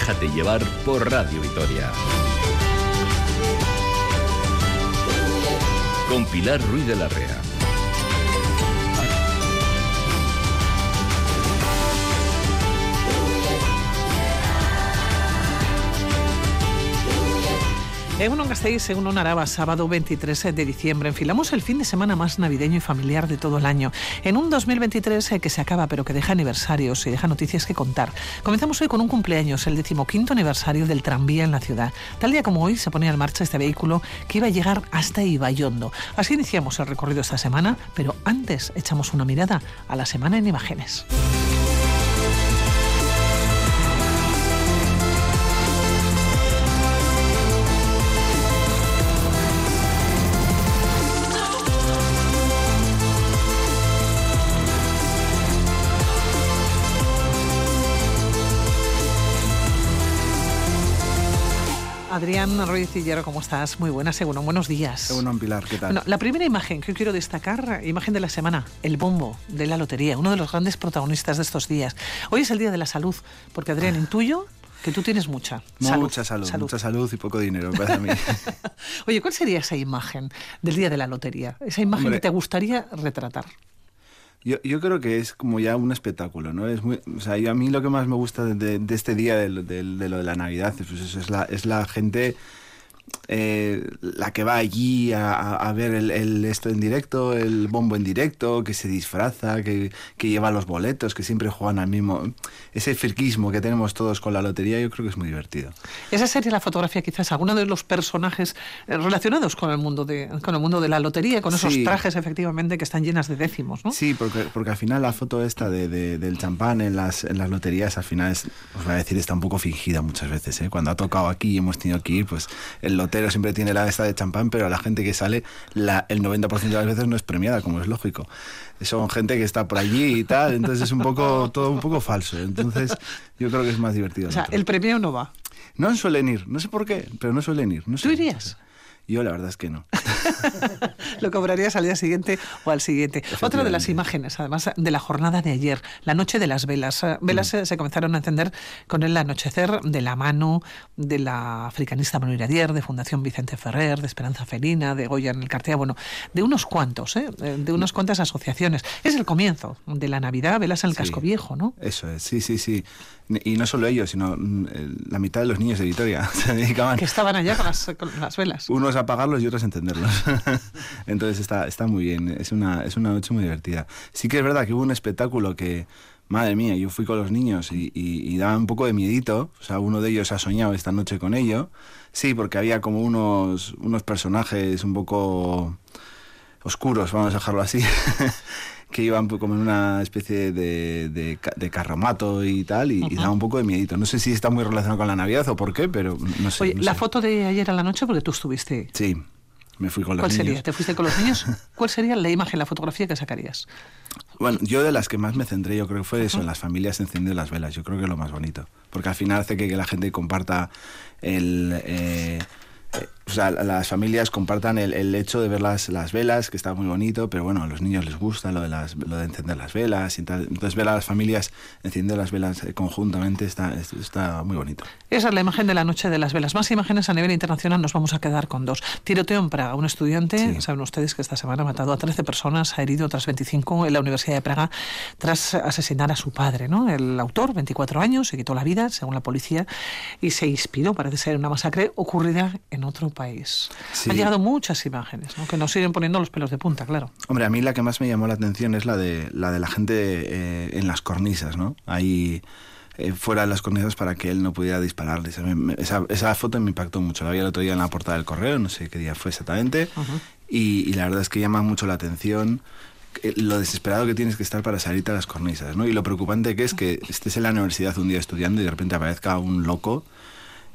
Déjate llevar por Radio Vitoria. Con Pilar Ruiz de la Rea. Egunon Gasteiz, según Araba, sábado 23 de diciembre. Enfilamos el fin de semana más navideño y familiar de todo el año. En un 2023 eh, que se acaba, pero que deja aniversarios y deja noticias que contar. Comenzamos hoy con un cumpleaños, el decimoquinto aniversario del tranvía en la ciudad. Tal día como hoy se ponía en marcha este vehículo que iba a llegar hasta Ibayondo. Así iniciamos el recorrido esta semana, pero antes echamos una mirada a la semana en imágenes. Adrián Ruiz ¿cómo estás? Muy buenas, según buenos días. Según Pilar, ¿qué tal? Bueno, la primera imagen que quiero destacar, imagen de la semana, el bombo de la lotería, uno de los grandes protagonistas de estos días. Hoy es el Día de la Salud, porque Adrián, intuyo que tú tienes mucha. salud, mucha salud, mucha salud y poco dinero, para mí. Oye, ¿cuál sería esa imagen del Día de la Lotería? Esa imagen que te gustaría retratar. Yo, yo, creo que es como ya un espectáculo, ¿no? Es muy, o sea, a mí lo que más me gusta de, este día, de, de, lo de la Navidad, pues es la, es la gente eh, la que va allí a, a ver el, el, esto en directo, el bombo en directo, que se disfraza, que, que, lleva los boletos, que siempre juegan al mismo. Ese firquismo que tenemos todos con la lotería, yo creo que es muy divertido. Esa sería la fotografía, quizás, alguno de los personajes eh, relacionados con el mundo de, con el mundo de la lotería, con esos sí. trajes, efectivamente, que están llenas de décimos, ¿no? Sí, porque, porque al final la foto esta de, de, del champán en las, en las loterías, al final, es, os voy a decir, está un poco fingida muchas veces. ¿eh? Cuando ha tocado aquí y hemos tenido que ir, pues el lotero siempre tiene la esta de champán, pero la gente que sale, la, el 90% de las veces no es premiada, como es lógico. Son gente que está por allí y tal, entonces es un poco, todo un poco falso. Entonces yo creo que es más divertido. O sea, el premio no va. No suelen ir, no sé por qué, pero no suelen ir. No sé. ¿Tú irías? Yo la verdad es que no. Lo cobrarías al día siguiente o al siguiente. Otra de las imágenes, además de la jornada de ayer, la noche de las velas. Velas mm. se comenzaron a encender con el anochecer de la mano de la africanista Manuel Iradier, de Fundación Vicente Ferrer, de Esperanza Felina, de Goya en el Cartea, bueno, de unos cuantos, ¿eh? de unas cuantas asociaciones. Es el comienzo de la Navidad, velas en el sí, casco viejo, ¿no? Eso es, sí, sí, sí. Y no solo ellos, sino la mitad de los niños de Vitoria se dedicaban. Que estaban allá con las, con las velas. Unos a apagarlos y otros a encenderlos. Entonces está, está muy bien, es una, es una noche muy divertida. Sí que es verdad que hubo un espectáculo que, madre mía, yo fui con los niños y, y, y daba un poco de miedito. O sea, uno de ellos ha soñado esta noche con ello. Sí, porque había como unos, unos personajes un poco oscuros, vamos a dejarlo así. Que iban como en una especie de, de, de carromato y tal, y, uh -huh. y, daba un poco de miedito. No sé si está muy relacionado con la Navidad o por qué, pero no sé. Oye, no la sé. foto de ayer a la noche, porque tú estuviste. Sí, me fui con los ¿Cuál niños. sería? ¿Te fuiste con los niños? ¿Cuál sería la imagen, la fotografía que sacarías? Bueno, yo de las que más me centré, yo creo que fue eso, -huh. las familias encendiendo las velas. Yo creo que es lo más bonito. Porque al final hace que, que la gente comparta el. Eh, las familias compartan el, el, hecho de ver las, las velas, que está muy bonito, pero bueno, a los niños les gusta lo de, las, lo de encender las velas y tal. Entonces ver a las familias encendiendo las velas conjuntamente está, está muy bonito. Esa es la imagen de la noche de las velas. Más imágenes a nivel internacional nos vamos a quedar con dos. Tiroteo en Praga. Un estudiante, sí. saben ustedes que esta semana ha matado a 13 personas, ha herido otras 25 en la Universidad de Praga tras asesinar a su padre. ¿no? El autor, 24 años, se quitó la vida, según la policía, y se inspiró, parece ser, en una masacre ocurrida en otro país país. Sí. Han llegado muchas imágenes ¿no? que nos siguen poniendo los pelos de punta, claro. Hombre, a mí la que más me llamó la atención es la de la, de la gente eh, en las cornisas, ¿no? Ahí eh, fuera de las cornisas para que él no pudiera dispararles. Esa, esa, foto me impactó mucho. La vi el otro día en la portada del correo, no sé qué día fue exactamente, uh -huh. y, y, la verdad es que llama mucho la atención eh, lo desesperado que tienes que estar para salirte a las cornisas, ¿no? Y lo preocupante que es que estés en la universidad un día estudiando y de repente aparezca un loco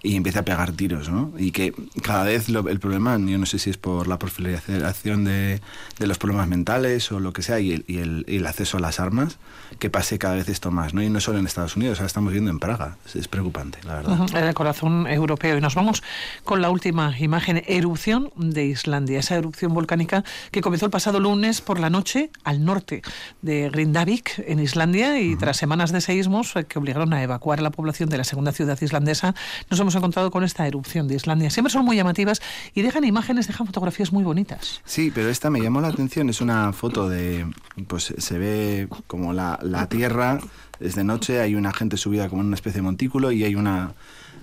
y empieza a pegar tiros, ¿no? Y que cada vez el problema, yo no sé si es por la proliferación de, de los problemas mentales o lo que sea, y el, y, el, y el, acceso a las armas, que pase cada vez esto más, ¿no? Y no solo en Estados Unidos, ahora estamos viendo en Praga. Es, es preocupante, la verdad. Uh -huh, el corazón europeo. Y nos vamos con la última imagen, erupción de Islandia, esa erupción volcánica que comenzó el pasado lunes por la noche al norte de Grindavik, en Islandia, y uh -huh. tras semanas de seísmos eh, que obligaron a evacuar a la población de la segunda ciudad islandesa, nos hemos encontrado con esta erupción de Islandia. Siempre son muy llamativas y dejan imágenes, dejan fotografías muy bonitas. Sí, pero esta me llamó la atención. Es una foto de, pues se ve como la, la tierra, es de noche, hay una gente subida como en una especie de montículo y hay una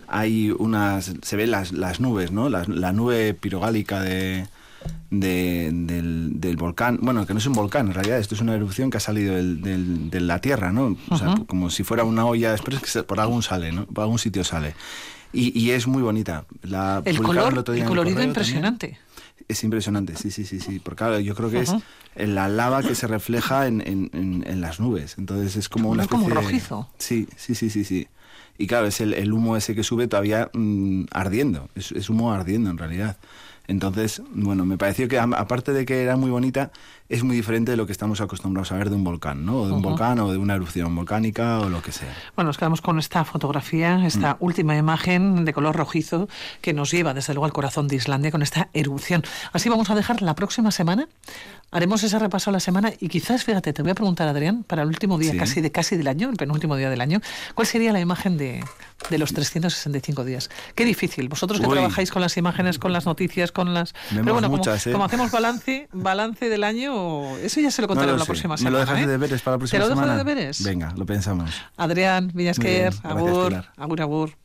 hay unas se ven las, las nubes no la, la nube pirogálica de, de, del, del, volcán bueno que no es un volcán en realidad esto es una erupción que ha salido del, del, de la tierra no o sea, uh -huh. como si fuera una olla después que por algún sale no por algún sitio sale y, y es muy bonita la el color el, el colorido impresionante también. Es impresionante, sí, sí, sí, sí. Porque claro, yo creo que es la lava que se refleja en, en, en, en las nubes. Entonces es como una especie como rojizo. De... Sí, sí, sí, sí, sí. Y claro, es el, el humo ese que sube todavía mmm, ardiendo. Es, es, humo ardiendo en realidad. Entonces, bueno, me pareció que aparte de que era muy bonita, es muy diferente de lo que estamos acostumbrados a ver de un volcán, ¿no? O de un uh -huh. volcán o de una erupción volcánica o lo que sea. Bueno, nos quedamos con esta fotografía, esta mm. última imagen de color rojizo que nos lleva desde luego al corazón de Islandia con esta erupción. Así vamos a dejar la próxima semana. Haremos ese repaso a la semana y quizás, fíjate, te voy a preguntar, Adrián, para el último día sí. casi de casi del año, el penúltimo día del año, ¿cuál sería la imagen de, de los 365 días? Qué difícil. Vosotros que Uy. trabajáis con las imágenes, con las noticias, con las... Vemos Pero bueno, muchas, como, ¿eh? como, hacemos balance, balance del año, eso ya se lo contaré no la sé. próxima ¿Me semana. lo dejas ¿eh? de deberes para la próxima ¿Te lo semana? dejo de deberes? Venga, lo pensamos. Adrián Villasquer, Bien, agur, Pilar. agur, agur.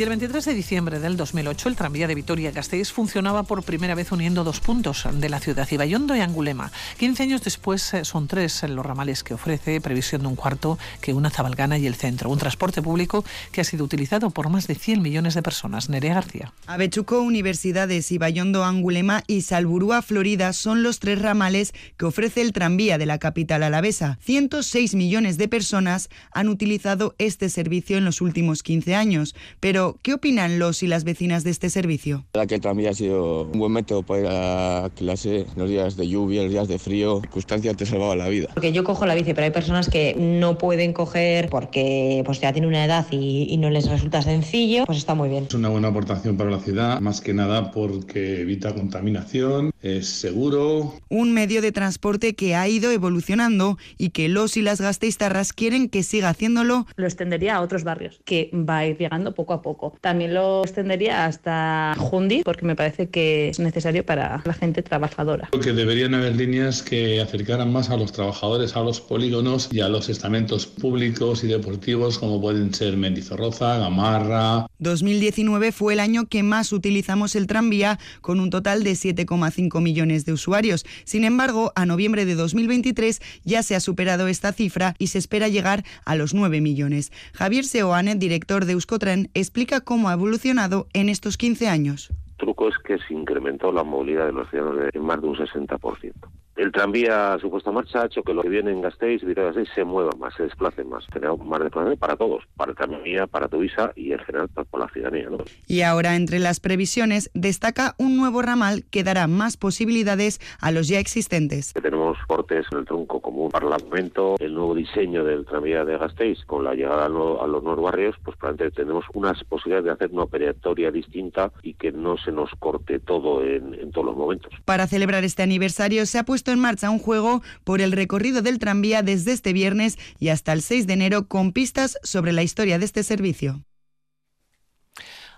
Y el 23 de diciembre del 2008, el tranvía de Vitoria-Gasteiz funcionaba por primera vez uniendo dos puntos de la ciudad, Ibayondo y Angulema. 15 años después eh, son tres los ramales que ofrece, previsión de un cuarto que una Zabalgana y el centro. Un transporte público que ha sido utilizado por más de 100 millones de personas. Nerea García. Avechuco, Universidades, Ibayondo, Angulema y Salburúa, Florida son los tres ramales que ofrece el tranvía de la capital alavesa. 106 millones de personas han utilizado este servicio en los últimos 15 años, pero ¿qué opinan los y las vecinas de este servicio? La que también ha sido un buen método para ir a clase en los días de lluvia, en los días de frío, circunstancias te salvaba la vida. Porque yo cojo la bici, pero hay personas que no pueden coger porque pues ya tienen una edad y, y no les resulta sencillo, pues está muy bien. Es una buena aportación para la ciudad, más que nada porque evita contaminación, es seguro. Un medio de transporte que ha ido evolucionando y que los y las gasteiztarras quieren que siga haciéndolo. Lo extendería a otros barrios, que va a ir llegando poco a poco. También lo extendería hasta Jundi, porque me parece que es necesario para la gente trabajadora. Creo que deberían haber líneas que acercaran más a los trabajadores, a los polígonos y a los estamentos públicos y deportivos, como pueden ser Mendizorroza, Gamarra. 2019 fue el año que más utilizamos el tranvía, con un total de 7,5 millones de usuarios. Sin embargo, a noviembre de 2023 ya se ha superado esta cifra y se espera llegar a los 9 millones. Javier Seoane, director de Euskotren, explica cómo ha evolucionado en estos 15 años. El truco es que se incrementó la movilidad de los ciudadanos en más de un 60%. El tranvía, su puesta en marcha, ha hecho que los que vienen en Gasteiz y se muevan más, se desplacen más. Tenemos más desplazamiento para todos, para el tranvía, para Tuvisa y en general para, para la ciudadanía. ¿no? Y ahora, entre las previsiones, destaca un nuevo ramal que dará más posibilidades a los ya existentes. Tenemos cortes en el tronco común parlamento, el nuevo diseño del tranvía de Gasteiz, con la llegada a, los nuevos barrios, pues probablemente tenemos unas posibilidades de hacer una operatoria distinta y que no se nos corte todo en, en todos los momentos. Para celebrar este aniversario se ha puesto en marcha un juego por el recorrido del tranvía desde este viernes y hasta el 6 de enero con pistas sobre la historia de este servicio.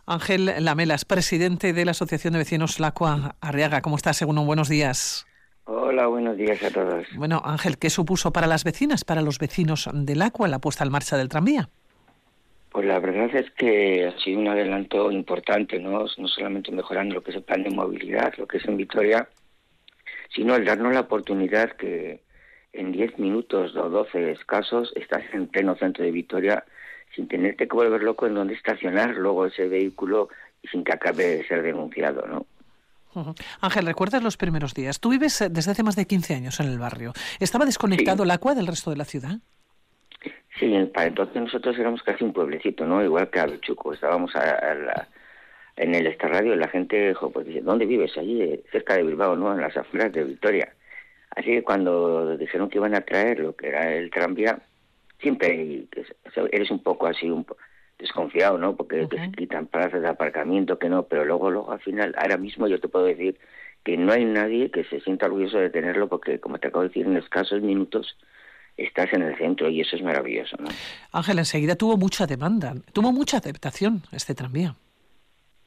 Ángel Lamelas, presidente de la Asociación de Vecinos Lacua Arriaga. ¿Cómo estás, según Buenos días. Hola, buenos días a todos. Bueno, Ángel, ¿qué supuso para las vecinas, para los vecinos del Acua la puesta en marcha del tranvía? Pues la verdad es que ha sido un adelanto importante, ¿no? No solamente mejorando lo que es el plan de movilidad, lo que es en Vitoria, sino el darnos la oportunidad que en 10 minutos o 12 escasos estás en pleno centro de Vitoria sin tenerte que volver loco en dónde estacionar luego ese vehículo y sin que acabe de ser denunciado, ¿no? Ángel, ¿recuerdas los primeros días? Tú vives eh, desde hace más de 15 años en el barrio. ¿Estaba desconectado el agua del resto de la ciudad? Sí, para entonces nosotros éramos casi un pueblecito, ¿no? Igual que Avechuco. Estábamos en el estadio y la gente dijo, pues dice, ¿dónde vives? Allí, eh, cerca de Bilbao, ¿no? En las afueras de Victoria. Así que cuando dijeron que iban a traer lo que era el tranvía, siempre eres un poco así, un desconfiado, ¿no? Porque se quitan plazas de aparcamiento, que no, pero luego, luego al final, ahora mismo yo te puedo decir que no hay nadie que se sienta orgulloso de tenerlo porque, como te acabo de decir, en escasos minutos estás en el centro y eso es maravilloso, ¿no? Ángel, enseguida tuvo mucha demanda, tuvo mucha aceptación este tranvía.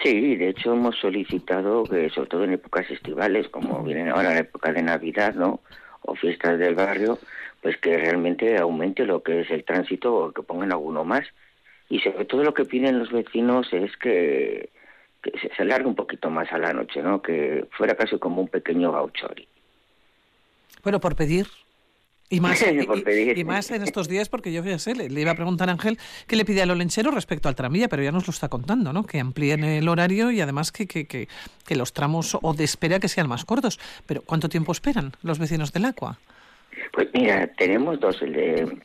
Sí, de hecho hemos solicitado que, sobre todo en épocas estivales, como vienen ahora la época de Navidad, ¿no? O fiestas del barrio, pues que realmente aumente lo que es el tránsito o que pongan alguno más. Y sobre todo lo que piden los vecinos es que, se alargue un poquito más a la noche, ¿no? Que fuera casi como un pequeño gauchori. Bueno, por pedir, y más, y, más en estos días, porque yo fíjese, le, le, iba a preguntar a Ángel qué le pide al olenchero respecto al tranvía, pero ya nos lo está contando, ¿no? Que amplíen el horario y además que, que, que, que los tramos o de espera que sean más cortos. Pero ¿cuánto tiempo esperan los vecinos del Agua? Pues mira, tenemos dos, el de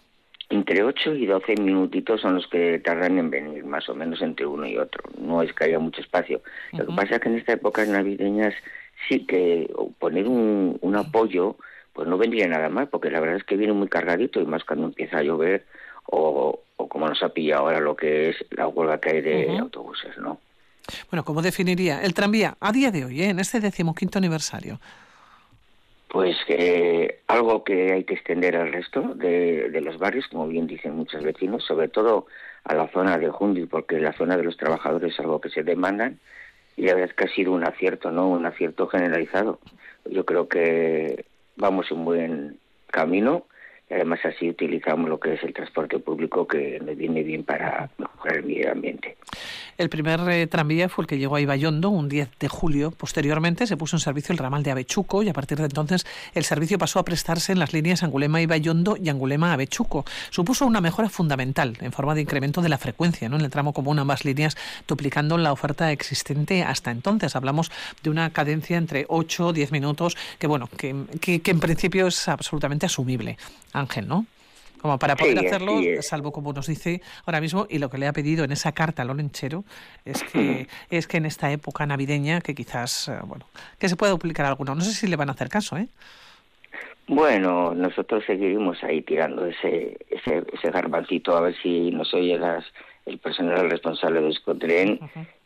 entre 8 y 12 minutitos son los que tardan en venir, más o menos entre uno y otro. No es que haya mucho espacio. Lo que pasa es que en estas épocas navideñas sí que poner un, un apoyo pues no vendría nada mal, porque la verdad es que viene muy cargadito y más cuando empieza a llover o, como nos ha pillado ahora lo que es la huelga que hay de autobuses, ¿no? Bueno, ¿cómo definiría el tranvía a día de hoy, ¿eh? en este decimoquinto aniversario? Pues eh, algo que hay que extender al resto de, de, los barrios, como bien dicen muchos vecinos, sobre todo a la zona de Jundi, porque la zona de los trabajadores es algo que se demandan y la verdad es que ha sido un acierto, ¿no? Un acierto generalizado. Yo creo que vamos en buen camino además así utilizamos lo que es el transporte público que nos viene bien para mejorar el medio ambiente. El primer eh, tranvía fue el que llegó a Ibayondo un 10 de julio. Posteriormente se puso en servicio el ramal de Avechuco y a partir de entonces el servicio pasó a prestarse en las líneas Angulema-Ibayondo y Angulema-Avechuco. Supuso una mejora fundamental en forma de incremento de la frecuencia ¿no? en el tramo común ambas líneas, duplicando la oferta existente hasta entonces. Hablamos de una cadencia entre 8 o 10 minutos que, bueno, que, que en principio es absolutamente asumible. Ángel, ¿no? Como para poder hacerlo, salvo como nos dice ahora mismo, y lo que le ha pedido en esa carta al Olenchero, es que, es que en esta época navideña, que quizás, eh, bueno, que se pueda duplicar alguno. No sé si le van a hacer caso, ¿eh? Bueno, nosotros seguiremos ahí tirando ese, ese, ese garbancito a ver si nos oye las, el personal responsable de Escotren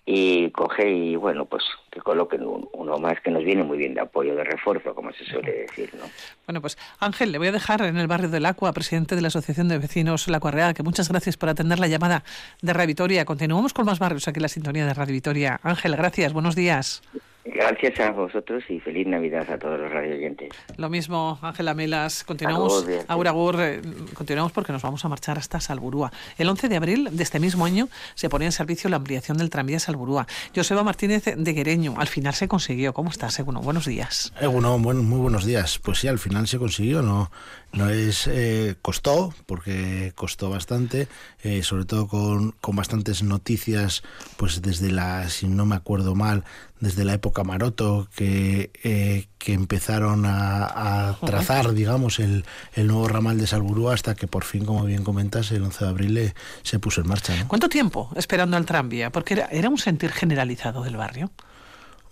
y coge y bueno pues que coloquen uno más que nos viene muy bien de apoyo de refuerzo como se suele decir no bueno pues Ángel le voy a dejar en el barrio del Acua presidente de la asociación de vecinos La Cuarreada que muchas gracias por atender la llamada de Radio Vitoria. Continuamos con más barrios aquí en la sintonía de Radio Vitoria. Ángel gracias buenos días Gracias a vosotros y feliz Navidad a todos los radioyentes. Lo mismo, Ángela Melas. Continuamos, Aura Gur, eh, continuamos porque nos vamos a marchar hasta Salburúa. El 11 de abril de este mismo año se ponía en servicio la ampliación del tranvía Salburúa. Joseba Martínez de Guereño, al final se consiguió. ¿Cómo estás, Eguno? Buenos días. Eguno, muy buenos días. Pues sí, al final se consiguió. No, no es eh, costó, porque costó bastante, eh, sobre todo con, con bastantes noticias, pues desde la, si no me acuerdo mal, desde la época Maroto, que, eh, que empezaron a, a trazar, digamos, el, el, nuevo ramal de Salburúa hasta que por fin, como bien comentas, el 11 de abril se puso en marcha. ¿no? ¿Cuánto tiempo esperando al tranvía? Porque era, era un sentir generalizado del barrio.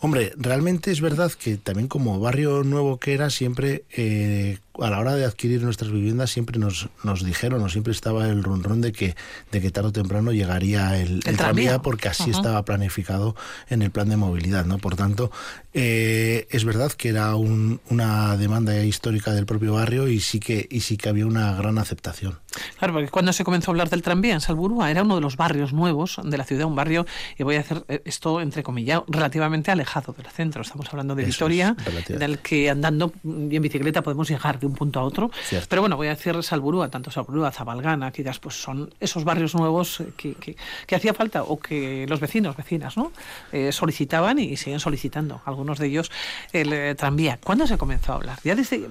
Hombre, realmente es verdad que también como barrio nuevo que era, siempre eh, a la hora de adquirir nuestras viviendas siempre nos, nos dijeron, o siempre estaba el ronrón de que, de que tarde o temprano llegaría el, el, el tranvía, porque así uh -huh. estaba planificado en el plan de movilidad, ¿no? Por tanto, eh, es verdad que era un, una demanda histórica del propio barrio y sí que, y sí que había una gran aceptación. Claro, porque cuando se comenzó a hablar del tranvía en Salburúa era uno de los barrios nuevos de la ciudad, un barrio, y voy a hacer esto entre comillas, relativamente alejado del centro. Estamos hablando de Eso Vitoria, es, del que andando y en bicicleta podemos llegar de un punto a otro. Pero bueno, voy a decir Salburúa, tanto Salburúa, Zabalgana, quizás pues son esos barrios nuevos que, que, hacía falta o que los vecinos, vecinas, ¿no? Eh, solicitaban y siguen solicitando, algunos de ellos, el eh, tranvía. ¿Cuándo se comenzó a hablar? ¿Ya desde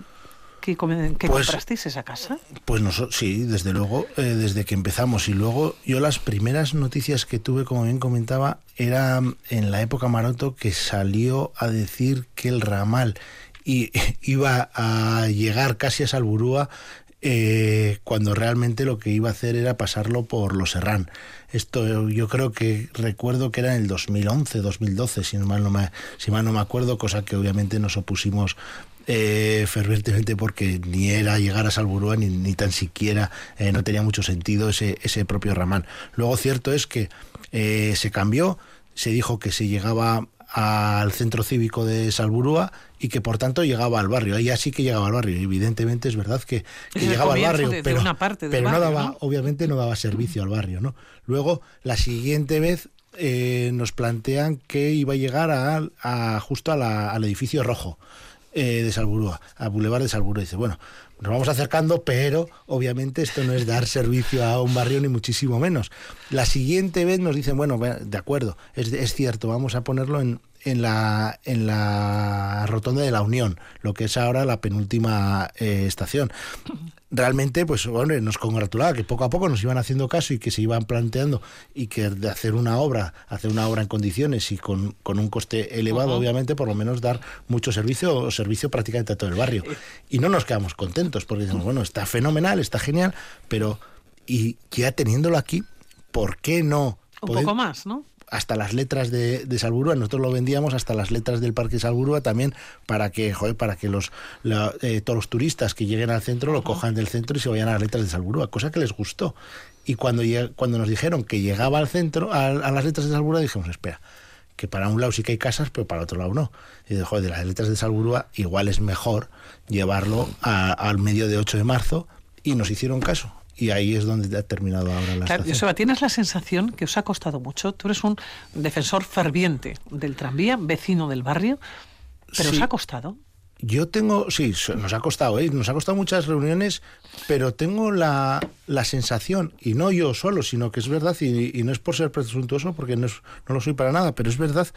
que, que pues, comprasteis esa casa? Pues nosotros, sí, desde luego, eh, desde que empezamos. Y luego yo las primeras noticias que tuve, como bien comentaba, era en la época Maroto que salió a decir que el ramal y, iba a llegar casi a Salburúa eh, cuando realmente lo que iba a hacer era pasarlo por los Serrán. Esto yo creo que recuerdo que era en el 2011, 2012, si mal no me, si mal no me acuerdo, cosa que obviamente nos opusimos eh, fervientemente porque ni era llegar a Salburúa ni, ni tan siquiera eh, no tenía mucho sentido ese, ese propio ramán. Luego cierto es que eh, se cambió, se dijo que se llegaba al centro cívico de Salburúa y que por tanto llegaba al barrio. Ahí así que llegaba al barrio. Evidentemente es verdad que, llegaba al barrio, pero, pero no daba, obviamente no daba servicio al barrio. ¿no? Luego, la siguiente vez eh, nos plantean que iba a llegar a, justo al edificio rojo. Eh, de Salburúa, a Boulevard de Salburúa. Dice, bueno, nos vamos acercando, pero obviamente esto no es dar servicio a un barrio ni muchísimo menos. La siguiente vez nos dicen, bueno, de acuerdo, es, es cierto, vamos a ponerlo en, en la, en la rotonda de la Unión, lo que es ahora la penúltima eh, estación. Realmente, pues bueno, nos congratulaba que poco a poco nos iban haciendo caso y que se iban planteando y que de hacer una obra, hacer una obra en condiciones y con, con un coste elevado, obviamente, por lo menos dar mucho servicio o servicio prácticamente a todo el barrio. Y no nos quedamos contentos porque decimos, bueno, está fenomenal, está genial, pero y ya teniéndolo aquí, ¿por qué no? Un poco más, ¿no? Hasta las letras de, de, Salburúa, nosotros lo vendíamos hasta las letras del Parque Salburúa también para que, joder, para que los, eh, todos los turistas que lleguen al centro lo cojan del centro y se vayan a las letras de Salburúa, cosa que les gustó. Y cuando, cuando nos dijeron que llegaba al centro, a, las letras de Salburúa, dijimos, espera, que para un lado sí que hay casas, pero para otro lado no. Y de, joder, de las letras de Salburúa igual es mejor llevarlo al medio de 8 de marzo y nos hicieron caso y ahí es donde ha terminado ahora la claro, Joseba, tienes la sensación que os ha costado mucho. Tú eres un defensor ferviente del tranvía, vecino del barrio, pero os ha costado. Yo tengo, sí, nos ha costado, ¿eh? nos ha costado muchas reuniones, pero tengo la, la sensación, y no yo solo, sino que es verdad, y, no es por ser presuntuoso, porque no, no, lo soy para nada, pero es verdad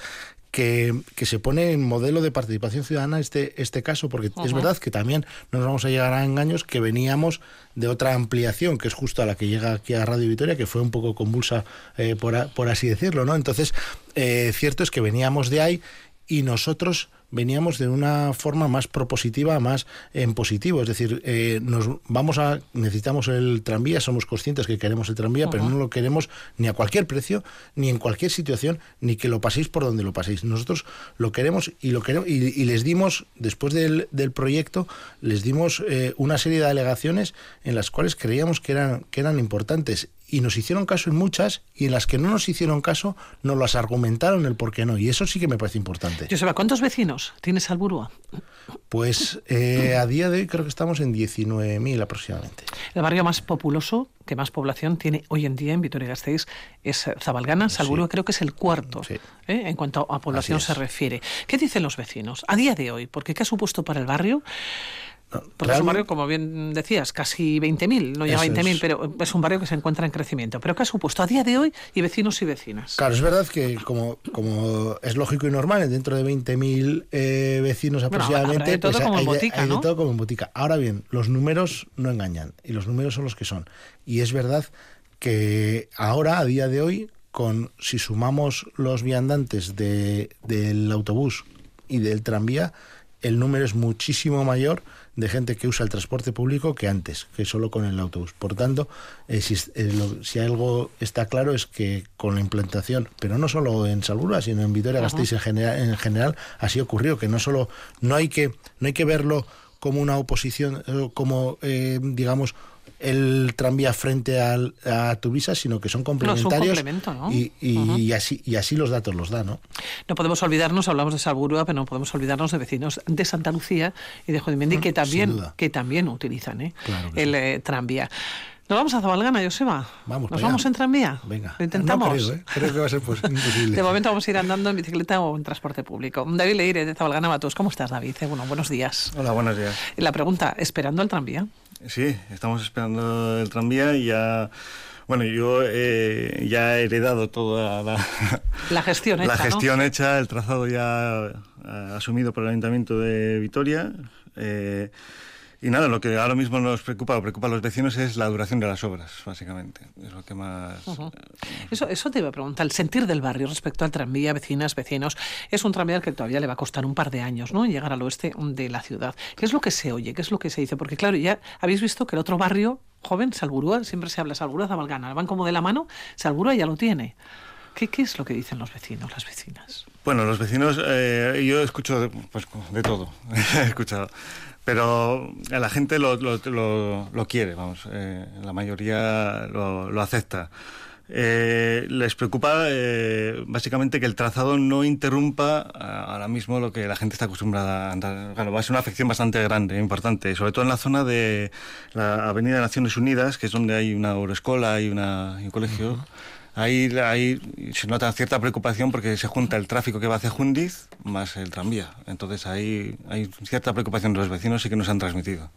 que, se pone en modelo de participación ciudadana este, este caso, porque es verdad que también no nos vamos a llegar a engaños que veníamos de otra ampliación, que es justo a la que llega aquí a Radio Vitoria, que fue un poco convulsa, eh, por, por, así decirlo, ¿no? Entonces, eh, cierto es que veníamos de ahí y nosotros veníamos de una forma más propositiva, más en positivo. Es decir, eh, nos vamos a necesitamos el tranvía, somos conscientes que queremos el tranvía, pero no lo queremos ni a cualquier precio, ni en cualquier situación, ni que lo paséis por donde lo paséis. Nosotros lo queremos y lo queremos y, les dimos después del, del proyecto les dimos eh, una serie de alegaciones en las cuales creíamos que eran que eran importantes y nos hicieron caso en muchas y en las que no nos hicieron caso nos las argumentaron el por qué no y eso sí que me parece importante. Joseba, ¿cuántos vecinos tiene Salburúa? Pues eh, a día de hoy creo que estamos en 19.000 aproximadamente. El barrio más populoso, que más población tiene hoy en día en Vitoria-Gasteiz es Zabalgana. Salburúa creo que es el cuarto ¿eh? en cuanto a población se refiere. ¿Qué dicen los vecinos a día de hoy? Porque ¿qué ha supuesto para el barrio? Porque es un barrio, como bien decías, casi 20.000, no llega a 20.000, pero es un barrio que se encuentra en crecimiento. Pero ¿qué ha supuesto a día de hoy y vecinos y vecinas? Claro, es verdad que como, como es lógico y normal, dentro de 20.000 eh, vecinos aproximadamente, hay, todo como en botica, de todo como en botica. Ahora bien, los números no engañan y los números son los que son. Y es verdad que ahora, a día de hoy, con si sumamos los viandantes de, del autobús y del tranvía, el número es muchísimo mayor de gente que usa el transporte público que antes, que solo con el autobús. Por tanto, eh, eh, si, algo está claro es que con la implantación, pero no solo en Salburua, sino en Vitoria-Gasteiz en general, en general, así ocurrió, que no solo, no hay que, no hay que verlo como una oposición, eh, como, digamos, el tranvía frente al, a tu visa, sino que son complementarios. y, y, así, y así los datos los da, ¿no? No podemos olvidarnos, hablamos de Salburua, pero no podemos olvidarnos de vecinos de Santa Lucía y de Jodimendi que también, que también utilizan ¿eh? el eh, tranvía. ¿Nos vamos a Zabalgana, Joseba? Vamos ¿Nos vamos allá. en tranvía? Venga. ¿Lo intentamos? No creo, ¿eh? creo que va a ser pues, imposible. De momento vamos a ir andando en bicicleta o en transporte público. David Leire, de Zabalgana Batus. ¿Cómo estás, David? Eh, Bueno, buenos días. Hola, buenos días. La pregunta, ¿esperando el tranvía? Sí, estamos esperando el tranvía y ya... Bueno, yo eh, ya he heredado toda la, La gestión hecha, la ¿no? gestión hecha, el trazado ya eh, asumido por el Ayuntamiento de Vitoria. eh, y nada, lo que ahora mismo nos preocupa o preocupa a los vecinos es la duración de las obras, básicamente. Es lo que más... Ujú. Eso, eso te iba a preguntar, el sentir del barrio respecto al tranvía, vecinas, vecinos. Es un tranvía que todavía le va a costar un par de años, ¿no? Llegar al oeste de la ciudad. ¿Qué es lo que se oye? ¿Qué es lo que se dice? Porque, claro, ya habéis visto que el otro barrio joven, Salburúa, siempre se habla Salburúa, Zabalgana, van como de la mano, Salburúa ya lo tiene. ¿Qué, ¿Qué es lo que dicen los vecinos, las vecinas? Bueno, los vecinos, eh, yo escucho de, pues, de todo, he escuchado. Pero la gente lo, lo, lo- lo quiere, vamos, eh, la mayoría lo, acepta. Eh, les preocupa eh, básicamente que el trazado no interrumpa ah, ahora mismo lo que la gente está acostumbrada a andar. Claro, va a ser una afección bastante grande, importante, sobre todo en la zona de la Avenida de Naciones Unidas, que es donde hay una escuela y, una, y un colegio. Ahí, ahí se nota cierta preocupación porque se junta el tráfico que va hacia Jundiz más el tranvía. Entonces ahí hay cierta preocupación de los vecinos y que nos han transmitido.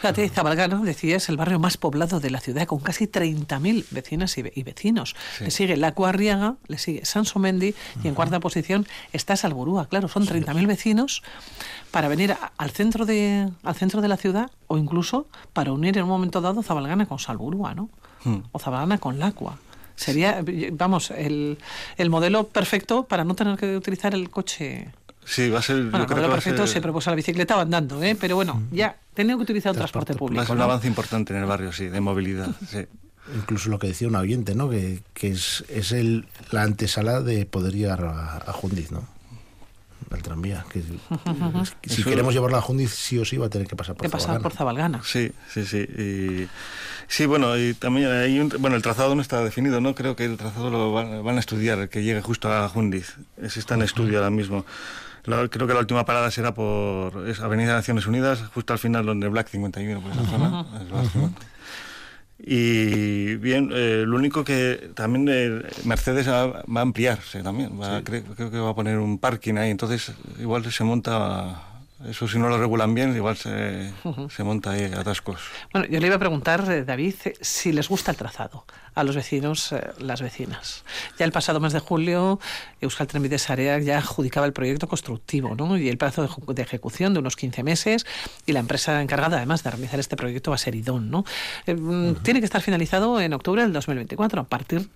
Fíjate, Zabalgana, decía, es el barrio más poblado de la ciudad, con casi 30.000 vecinas y, y vecinos. Sí. Le sigue La Cuarriaga, le sigue Sansomendi y en cuarta posición está Salburúa. Claro, son 30.000 vecinos para venir a- al, centro de, al centro de la ciudad o incluso para unir en un momento dado Zabalgana con Salburúa, ¿no? Hmm. O Zabalgana con Lacua. Sería, vamos, el, el modelo perfecto para no tener que utilizar el coche. Sí, va a ser. Bueno, yo el creo que va perfecto ser- se propone la bicicleta o andando, ¿eh? pero bueno, ya, tenido que utilizar el transporte va a público. ser un ¿no? avance importante en el barrio, sí, de movilidad. sí. Incluso lo que decía un oyente, ¿no? Que, que es, es el, la antesala de poder llegar a, a Jundiz, ¿no? Al tranvía. Que, que si Eso- queremos llevarlo a Jundiz, sí o sí va a tener que pasar por que pasar Zabalgana. por Zabalgana. Sí, sí, sí. Y, sí, bueno, y también hay un, bueno, el trazado no está definido, ¿no? Creo que el trazado lo van, van a estudiar, que llegue justo a Jundiz. Ese está en estudio ahora mismo. La- creo que la última parada será por es Avenida Naciones Unidas, justo al final donde Black 51, por esa zona. es Black 50. Y bien, eh, lo único que también eh, Mercedes va, va a ampliarse también. Va, creo, creo que va a poner un parking ahí, entonces igual se monta. Eso si no lo regulan bien, igual se, se monta ahí atascos. Bueno, yo le iba a preguntar, eh, David, eh, si les gusta el trazado a los vecinos, eh, las vecinas. Ya el pasado mes de julio, Euskal Trenbide Sarea ya adjudicaba el proyecto constructivo, ¿no? Y el plazo de, de ejecución de unos 15 meses y la empresa encargada, además, de realizar este proyecto va a ser IDON, ¿no? Eh, mm, Tiene que estar finalizado en octubre del 2024, a partir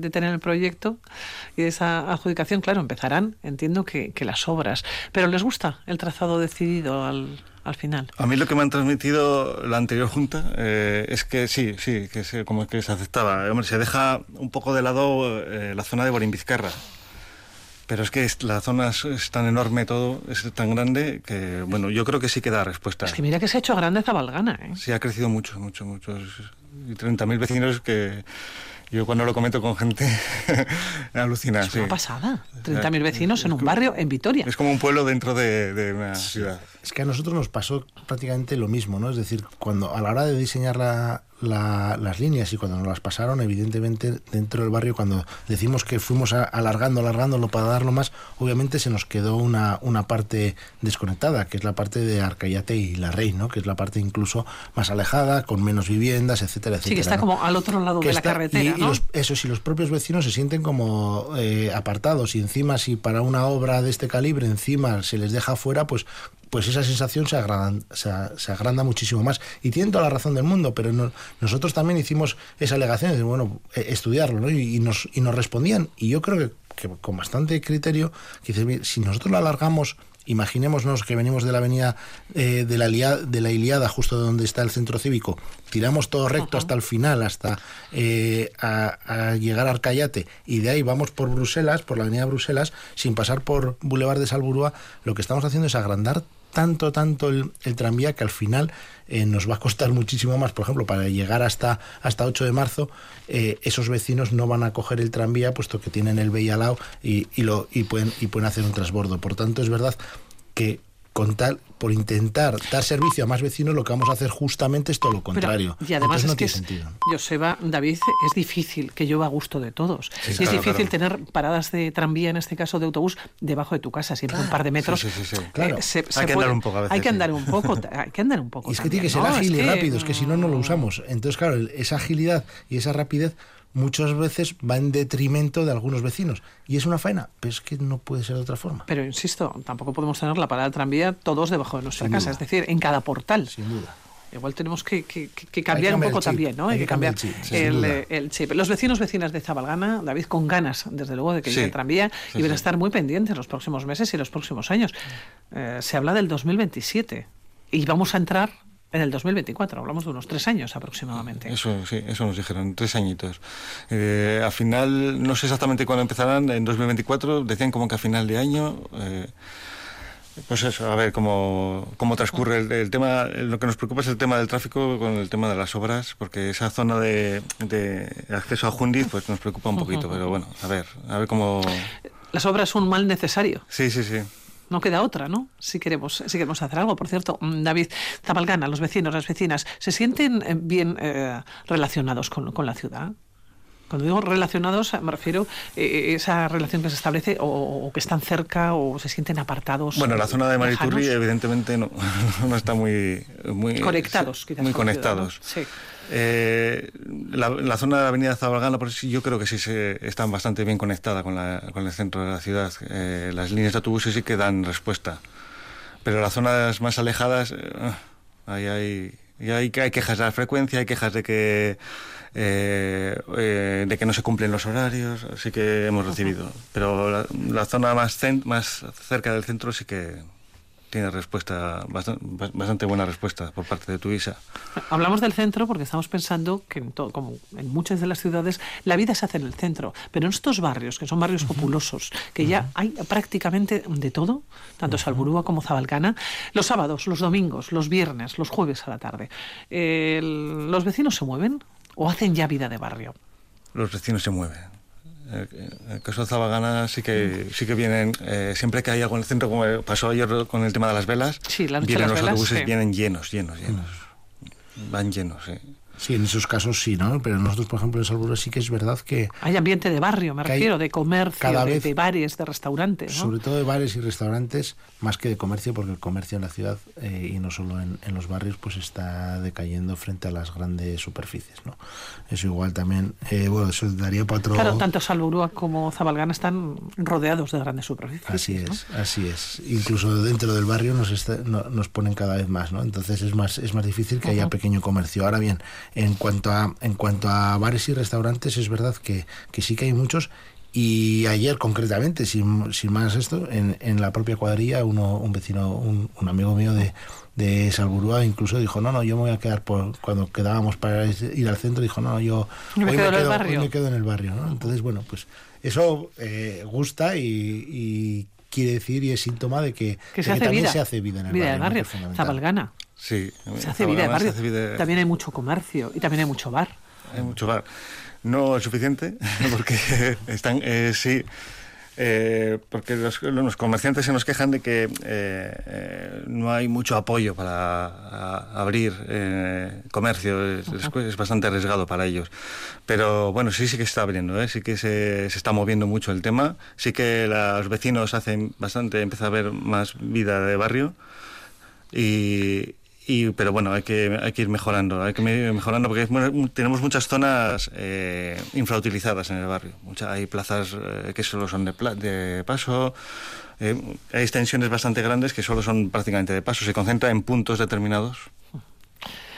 de tener el proyecto y de esa adjudicación, claro, empezarán, entiendo que, que las obras. Pero les gusta el trazado decidido al, al final. A mí lo que me han transmitido la anterior junta eh, es que sí, sí, que se, como que se aceptaba. Hombre, se deja un poco de lado eh, la zona de Borimbizcarra. Pero es que la zona es, tan enorme todo, es tan grande que, bueno, yo creo que sí que da respuesta. Es que mira que se ha hecho grande Zabalgana, ¿eh? Sí, ha crecido mucho, mucho, mucho. Y 30.000 vecinos que yo cuando lo comento con gente alucina. Es sí. una pasada. 30.000 vecinos en un barrio en Vitoria. Es como un pueblo dentro de, de una ciudad. Es que a nosotros nos pasó prácticamente lo mismo, ¿no? Es decir, cuando a la hora de diseñar la- la- las líneas y cuando nos las pasaron, evidentemente dentro del barrio, cuando decimos que fuimos a- alargando, alargándolo para darlo más, obviamente se nos quedó una, una parte desconectada, que es la parte de Arcayate y La Rey, ¿no? Que es la parte incluso más alejada, con menos viviendas, etcétera, etcétera. Sí, que está ¿no? como al otro lado que de la carretera, y- y los- eso sí, los propios vecinos se sienten como eh, apartados y encima si para una obra de este calibre encima se les deja fuera, pues pues esa sensación se, agradan- se, agranda muchísimo más. Y tienen toda la razón del mundo, pero no- nosotros también hicimos esa alegación de, bueno, eh, estudiarlo, ¿no? Y, y nos, y nos respondían, y yo creo que, que con bastante criterio, que dice, "Mire, si nosotros lo alargamos Imaginémonos que venimos de la avenida eh, de, la Ilia- de la Iliada, justo donde está el centro cívico, tiramos todo recto hasta el final, hasta eh, a, a llegar a Arcayate, y de ahí vamos por Bruselas, por la avenida Bruselas, sin pasar por Boulevard de Salburúa, lo que estamos haciendo es agrandar tanto, tanto el, tranvía que al final eh, nos va a costar muchísimo más. Por ejemplo, para llegar hasta, hasta 8 de marzo, eh, esos vecinos no van a coger el tranvía, puesto que tienen el BI al lado y, y, lo, y, pueden, y pueden hacer un transbordo. Por tanto, es verdad que con tal, por intentar dar servicio a más vecinos, lo que vamos a hacer justamente es todo lo contrario. y además Entonces no es que es- sentido. Joseba, David, es difícil que llueva a gusto de todos. Sí, y es difícil claro. tener paradas de tranvía, en este caso de autobús, debajo de tu casa, siempre un par de metros. Sí, sí, sí, sí. Eh, Claro. se- Hay se que andar un poco a veces, Hay que andar un poco, hay que andar un poco. Y es que tiene que ser ágil Es y que, rápido, es que si no, no lo usamos. Entonces, claro, esa agilidad y esa rapidez muchas veces va en detrimento de algunos vecinos. Y es una faena, pero es que no puede ser de otra forma. Pero insisto, tampoco podemos tener la parada de tranvía todos debajo de nuestra Sin casa, duda. es decir, en cada portal. Sin duda. Igual tenemos que, que- que- que cambiar cambiar un poco chip, también, ¿no? hay Hay que cambiar cambiar el chip, el, chip. Los vecinos, vecinas de Zabalgana, David, con ganas, desde luego, de que Sí. llegue el tranvía Sí, y van a sí. estar muy pendientes los próximos meses y los próximos años. Eh, se habla del 2027 y vamos a entrar en el 2024, hablamos de unos tres años aproximadamente. Eso, sí, eso nos dijeron, tres añitos. Eh, al final, no sé exactamente cuándo empezarán, en 2024, decían como que a final de año. eh, pues eso, a ver cómo, cómo transcurre el, el tema. Lo que nos preocupa es el tema del tráfico con el tema de las obras, porque esa zona de, de acceso a Jundiz pues nos preocupa un poquito, pero bueno, a ver, a ver cómo. Las obras son un mal necesario. Sí, sí, sí. No queda otra, ¿no? Si queremos, si queremos hacer algo. Por cierto, mm, David, Zabalgana, los vecinos, las vecinas, ¿se sienten eh, bien eh, relacionados con, con la ciudad? Cuando digo relacionados, me refiero a esa relación que se establece o, o que están cerca o se sienten apartados. Bueno, la zona de Mariturri, lejanos. evidentemente, no, no está muy. muy Conectados, quizás, Muy ciudad, conectados. ¿no? Sí. Eh, la, la zona de la avenida Zabalgana, por eso yo creo que sí se, están bastante bien conectada con, la- con el centro de la ciudad. Eh, las líneas de autobuses sí que dan respuesta. Pero las zonas más alejadas, eh, ahí hay, y hay, hay quejas de la frecuencia, hay quejas de que, de que no se cumplen los horarios, así que hemos recibido. Pero la, la zona más, cen- más cerca del centro sí que tiene respuesta, bastante, bastante buena respuesta por parte de Tuisa. Hablamos del centro porque estamos pensando que en todo, como en muchas de las ciudades la vida se hace en el centro, pero en estos barrios que son barrios populosos, que ya hay prácticamente de todo, tanto Salburúa como Zabalcana, los sábados, los domingos, los viernes, los jueves a la tarde, eh, los vecinos se mueven o hacen ya vida de barrio. los vecinos se mueven. Eh, el caso de Zabagana sí que sí que vienen eh, siempre que hay algo en el centro como pasó ayer con el tema de las velas Sí, la vienen los velas, autobuses sí. vienen llenos llenos llenos van llenos sí. Sí, en esos casos sí, ¿no? Pero nosotros, por ejemplo, en Salburua sí que es verdad que, Hay ambiente de barrio, me refiero, de comercio, cada vez- de bares, de restaurantes. ¿no? sobre todo de bares y restaurantes, más que de comercio, porque el comercio en la ciudad eh, y no solo en, en los barrios, pues está decayendo frente a las grandes superficies, ¿no? Eso igual también, eh, bueno, eso daría para otro... Claro, tanto Salburúa como Zabalgana están rodeados de grandes superficies. Así ¿no? es, así es. Incluso dentro del barrio nos, está- no- nos ponen cada vez más, ¿no? Entonces es más, es más difícil que haya pequeño comercio. Ahora bien, en cuanto a, en cuanto a bares y restaurantes, es verdad que, que sí que hay muchos. Y ayer concretamente, sin, sin más esto, en, en la propia cuadrilla, uno, un vecino, un, un amigo mío de, de Salburúa incluso dijo, no, no, yo me voy a quedar por, cuando quedábamos para ir al centro, dijo, no, yo me hoy quedo en el hoy barrio". me quedo en el barrio, ¿no? Entonces, bueno, pues eso eh, gusta y, y quiere decir y es síntoma de que, Que de se también vida. se hace vida en el Vida barrio. barrio. Zabalgana. Sí. Se hace vida de barrio. hace vida- También hay mucho comercio y también hay mucho bar. hay mucho bar. No es suficiente porque están eh, sí eh, porque los, los comerciantes se nos quejan de que eh, eh, no hay mucho apoyo para a- abrir comercio, es, es- es bastante arriesgado para ellos. Pero bueno, sí, sí que está abriendo, sí que se, se está moviendo mucho el tema, sí que los vecinos hacen bastante, empieza a haber más vida de barrio. Y, y- pero bueno, hay que, hay que ir mejorando, hay que ir mejorando porque mu- tenemos muchas zonas eh, infrautilizadas en el barrio. Mucha- hay plazas eh, que solo son de, pla- de paso, eh, hay extensiones bastante grandes que solo son prácticamente de paso, se concentra en puntos determinados.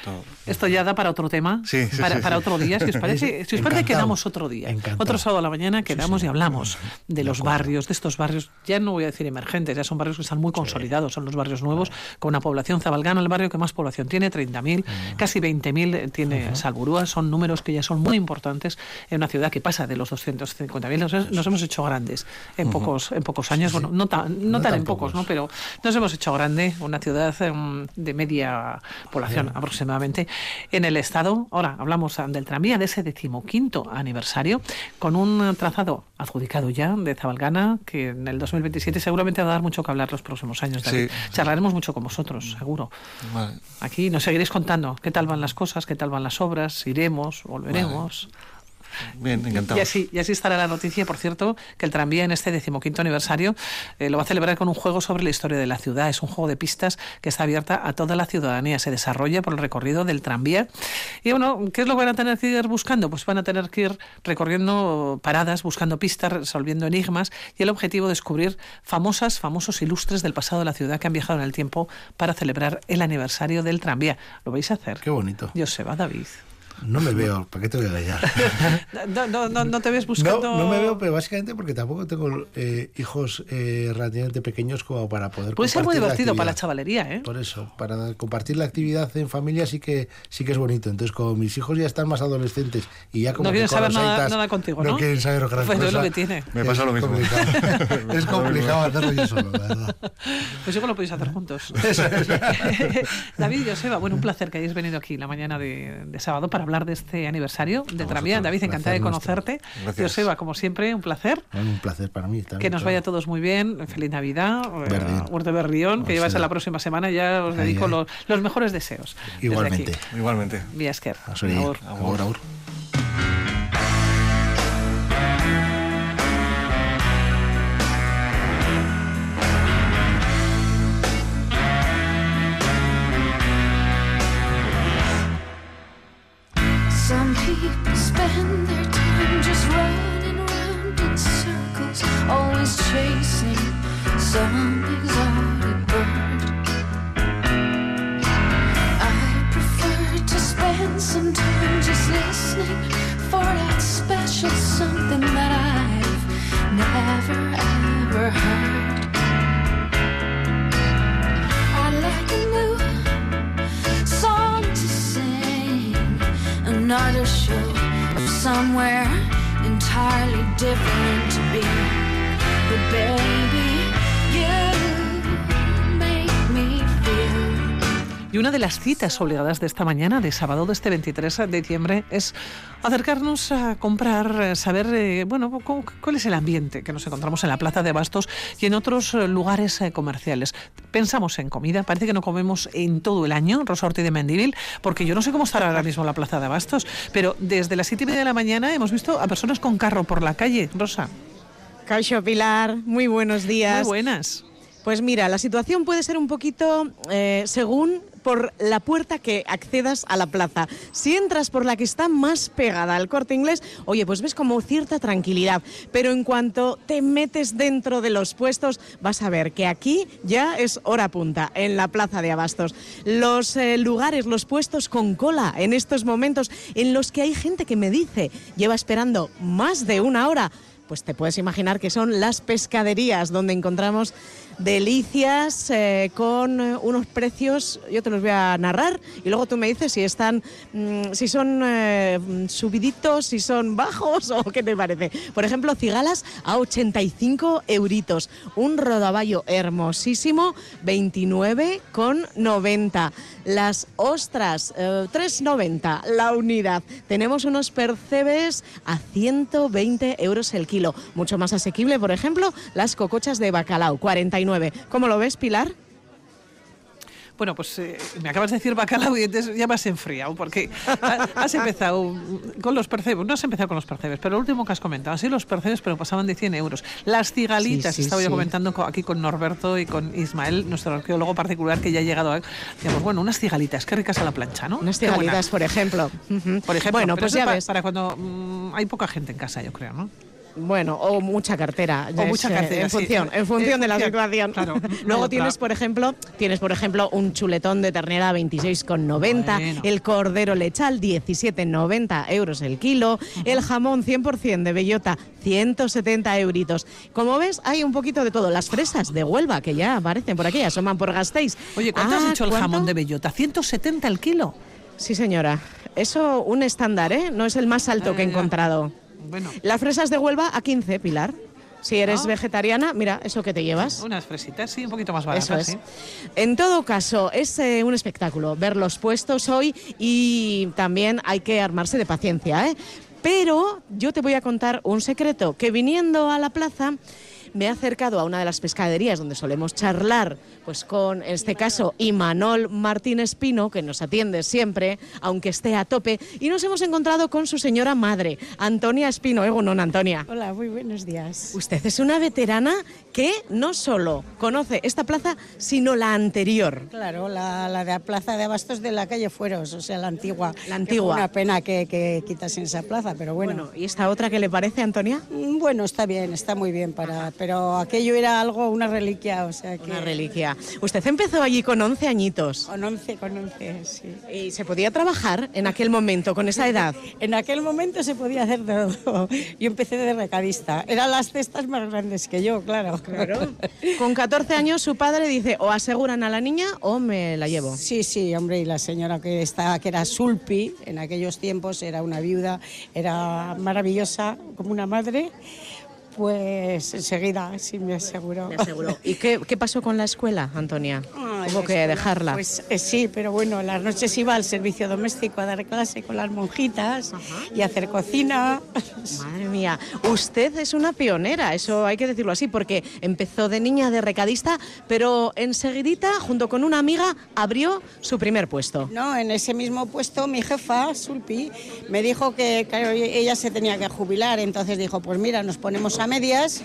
Todo. Esto ya da para otro tema, Sí, sí, para, sí, para sí. otro día. Si os parece, si os parece quedamos otro día. Encantado. Otro sábado a la mañana quedamos y hablamos de, De los acuerdo. barrios, de estos barrios, ya no voy a decir emergentes, ya son barrios que están muy consolidados, son los barrios nuevos, con una población zabalgana, el barrio que más población tiene, 30.000, casi 20.000 tiene Salburúa, son números que ya son muy importantes en una ciudad que pasa de los 250.000. Nos, nos hemos hecho grandes en pocos en pocos años, bueno, no tan, no No tan en pocos. ¿no? pero nos hemos hecho grande, una ciudad em, de media población aproximadamente. En el Estado. Ahora hablamos del tranvía de ese decimoquinto aniversario, con un trazado adjudicado ya de Zabalgana, que en el 2027 seguramente va a dar mucho que hablar los próximos años. David. Charlaremos mucho con vosotros, seguro. Aquí nos seguiréis contando qué tal van las cosas, qué tal van las obras, iremos, volveremos. Bien, encantado. Y así, y así estará la noticia, por cierto, que el tranvía en este decimoquinto aniversario eh, lo va a celebrar con un juego sobre la historia de la ciudad. Es un juego de pistas que está abierta a toda la ciudadanía. Se desarrolla por el recorrido del tranvía. Y bueno, ¿qué es lo que van a tener que ir buscando? Pues van a tener que ir recorriendo paradas, buscando pistas, resolviendo enigmas y el objetivo es descubrir famosas, famosos ilustres del pasado de la ciudad que han viajado en el tiempo para celebrar el aniversario del tranvía. ¿Lo vais a hacer? Qué bonito. va David. No me veo, ¿para qué te voy a engañar? no, no, no, te ves buscando. No, no me veo, pero básicamente porque tampoco tengo eh, hijos eh, relativamente pequeños como para poder. Puede ser muy divertido para la chavalería, ¿eh? Por eso, para compartir la actividad en familia sí que sí que es bonito. Entonces, como mis hijos ya están más adolescentes y ya como. No quieren saber nada, nada, contigo, ¿no? No quieren saber gran pues cosa. es lo que tiene. Me pasa lo mismo. Complicado. es complicado hacerlo yo solo, la verdad. Pues igual lo podéis hacer juntos. David y Joseba, bueno, un placer que hayáis venido aquí la mañana de, de sábado para hablar de este aniversario de Tranvía. David, encantada de conocerte. Gracias. Joseba, como siempre, un placer. Un placer para mí también. Que nos vaya a todos muy bien. Feliz Navidad. Berrión. Urte Berrión, que llevas a la próxima semana. Ya os dedico los, los, mejores deseos. Igualmente. Igualmente. Vía Esker. Agur. Agur. Agur. Always chasing some exotic bird. I prefer to spend some time just listening for that special something that I've never ever heard. I'd like a new song to sing another show of somewhere entirely different to be. Y una de las citas obligadas de esta mañana, de sábado de este 23 de diciembre, es acercarnos a comprar, saber, eh, bueno, cuál es el ambiente que nos encontramos en la Plaza de Bastos y en otros lugares eh, comerciales. Pensamos en comida, parece que no comemos en todo el año, Rosa Ortiz de Mendivil, porque yo no sé cómo estará ahora mismo la Plaza de Bastos, pero desde las 7 y media de la mañana hemos visto a personas con carro por la calle. Rosa. Caixo Pilar, muy buenos días. Muy buenas. Pues mira, la situación puede ser un poquito eh, según por la puerta que accedas a la plaza. Si entras por la que está más pegada al corte inglés, oye, pues ves como cierta tranquilidad. Pero en cuanto te metes dentro de los puestos, vas a ver que aquí ya es hora punta, en la plaza de Abastos. Los eh, lugares, los puestos con cola en estos momentos en los que hay gente que me dice, lleva esperando más de una hora. Pues te puedes imaginar que son las pescaderías donde encontramos delicias eh, con eh, unos precios, yo te los voy a narrar y luego tú me dices si están, mmm, si son eh, subiditos, si son bajos o qué te parece. Por ejemplo, cigalas a 85 euritos, un rodaballo hermosísimo, 29,90. Las ostras, 3,90 la unidad. Tenemos unos percebes a 120 euros el kilo, mucho más asequible, por ejemplo, las cocochas de bacalao, 49 ¿Cómo lo ves, Pilar? Bueno, pues eh, me acabas de decir bacalao y entonces ya me has enfriado, porque has empezado con los percebes, no has empezado con los percebes, pero lo último que has comentado, sí los percebes, pero pasaban de 100 euros. Las cigalitas, Sí, sí, estaba yo comentando co- aquí con Norberto y con Ismael, nuestro arqueólogo particular que ya ha llegado a... Digamos, bueno, unas cigalitas, qué ricas a la plancha, ¿no? Unas cigalitas, por ejemplo. Ujú. Por ejemplo, Bueno, pues ya pa- ves. Para cuando mm, hay poca gente en casa, yo creo, ¿no? Bueno, o mucha cartera. O es, mucha eh, cartera, En sí. función, en función de la función, situación. claro. Luego tienes, por ejemplo, tienes, por ejemplo, un chuletón de ternera a 26,90, Bueno. el cordero lechal 17,90 euros el kilo, el jamón 100% de bellota 170 euritos. Como ves, hay un poquito de todo. Las fresas de Huelva, que ya aparecen por aquí, asoman por Gasteiz. Oye, ¿cuánto Ah, has dicho el ¿cuánto? jamón de bellota? ¿170 el kilo? Sí, señora. Eso un estándar, ¿eh? No es el más alto que he Ah, ya. Bueno, Las fresas de Huelva a 15, Pilar. Si eres ¿No? vegetariana, mira, eso que te llevas. Unas fresitas, sí, un poquito más Eso baratas, es. sí. En todo caso, es eh, un espectáculo ver los puestos hoy y también hay que armarse de paciencia, ¿eh? Pero yo te voy a contar un secreto, que viniendo a la plaza me he acercado a una de las pescaderías donde solemos charlar, pues con, en este caso, Imanol Martínez Pino, que nos atiende siempre, aunque esté a tope, y nos hemos encontrado con su señora madre, Antonia Espino. Egunon, Antonia. Hola, muy buenos días. Usted es una veterana que no solo conoce esta plaza, sino la anterior. Claro, la, la de la plaza de Abastos de la calle Fueros, o sea, la antigua. La Que antigua. Una pena que, que quitasen esa plaza, pero bueno. Bueno, ¿y esta otra qué le parece, Antonia? Mm, Bueno, está bien, está muy bien para, pero aquello era algo, una reliquia, o sea que. Una reliquia. Usted empezó allí con 11 añitos. Con 11, con 11, sí. ¿Y se podía trabajar en aquel momento, con esa edad? En aquel momento se podía hacer todo. Yo empecé de recadista. Eran las cestas más grandes que yo, claro. Claro. Con 14 años su padre dice, o aseguran a la niña o me la llevo. Sí, sí, hombre, y la señora que está, que era Sulpi, en aquellos tiempos era una viuda, era maravillosa, como una madre, pues enseguida sí me aseguró. Me aseguró. ¿Y qué, qué pasó con la escuela, Antonia? Ay, Hubo que escuela, dejarla. Pues eh, sí, pero bueno, las noches iba al servicio doméstico a dar clase con las monjitas y a hacer cocina. Madre mía, usted es una pionera, eso hay que decirlo así, porque empezó de niña de recadista, pero enseguidita, junto con una amiga, abrió su primer puesto. No, en ese mismo puesto mi jefa, Sulpi, me dijo que claro, ella se tenía que jubilar, entonces dijo, pues mira, nos ponemos a medias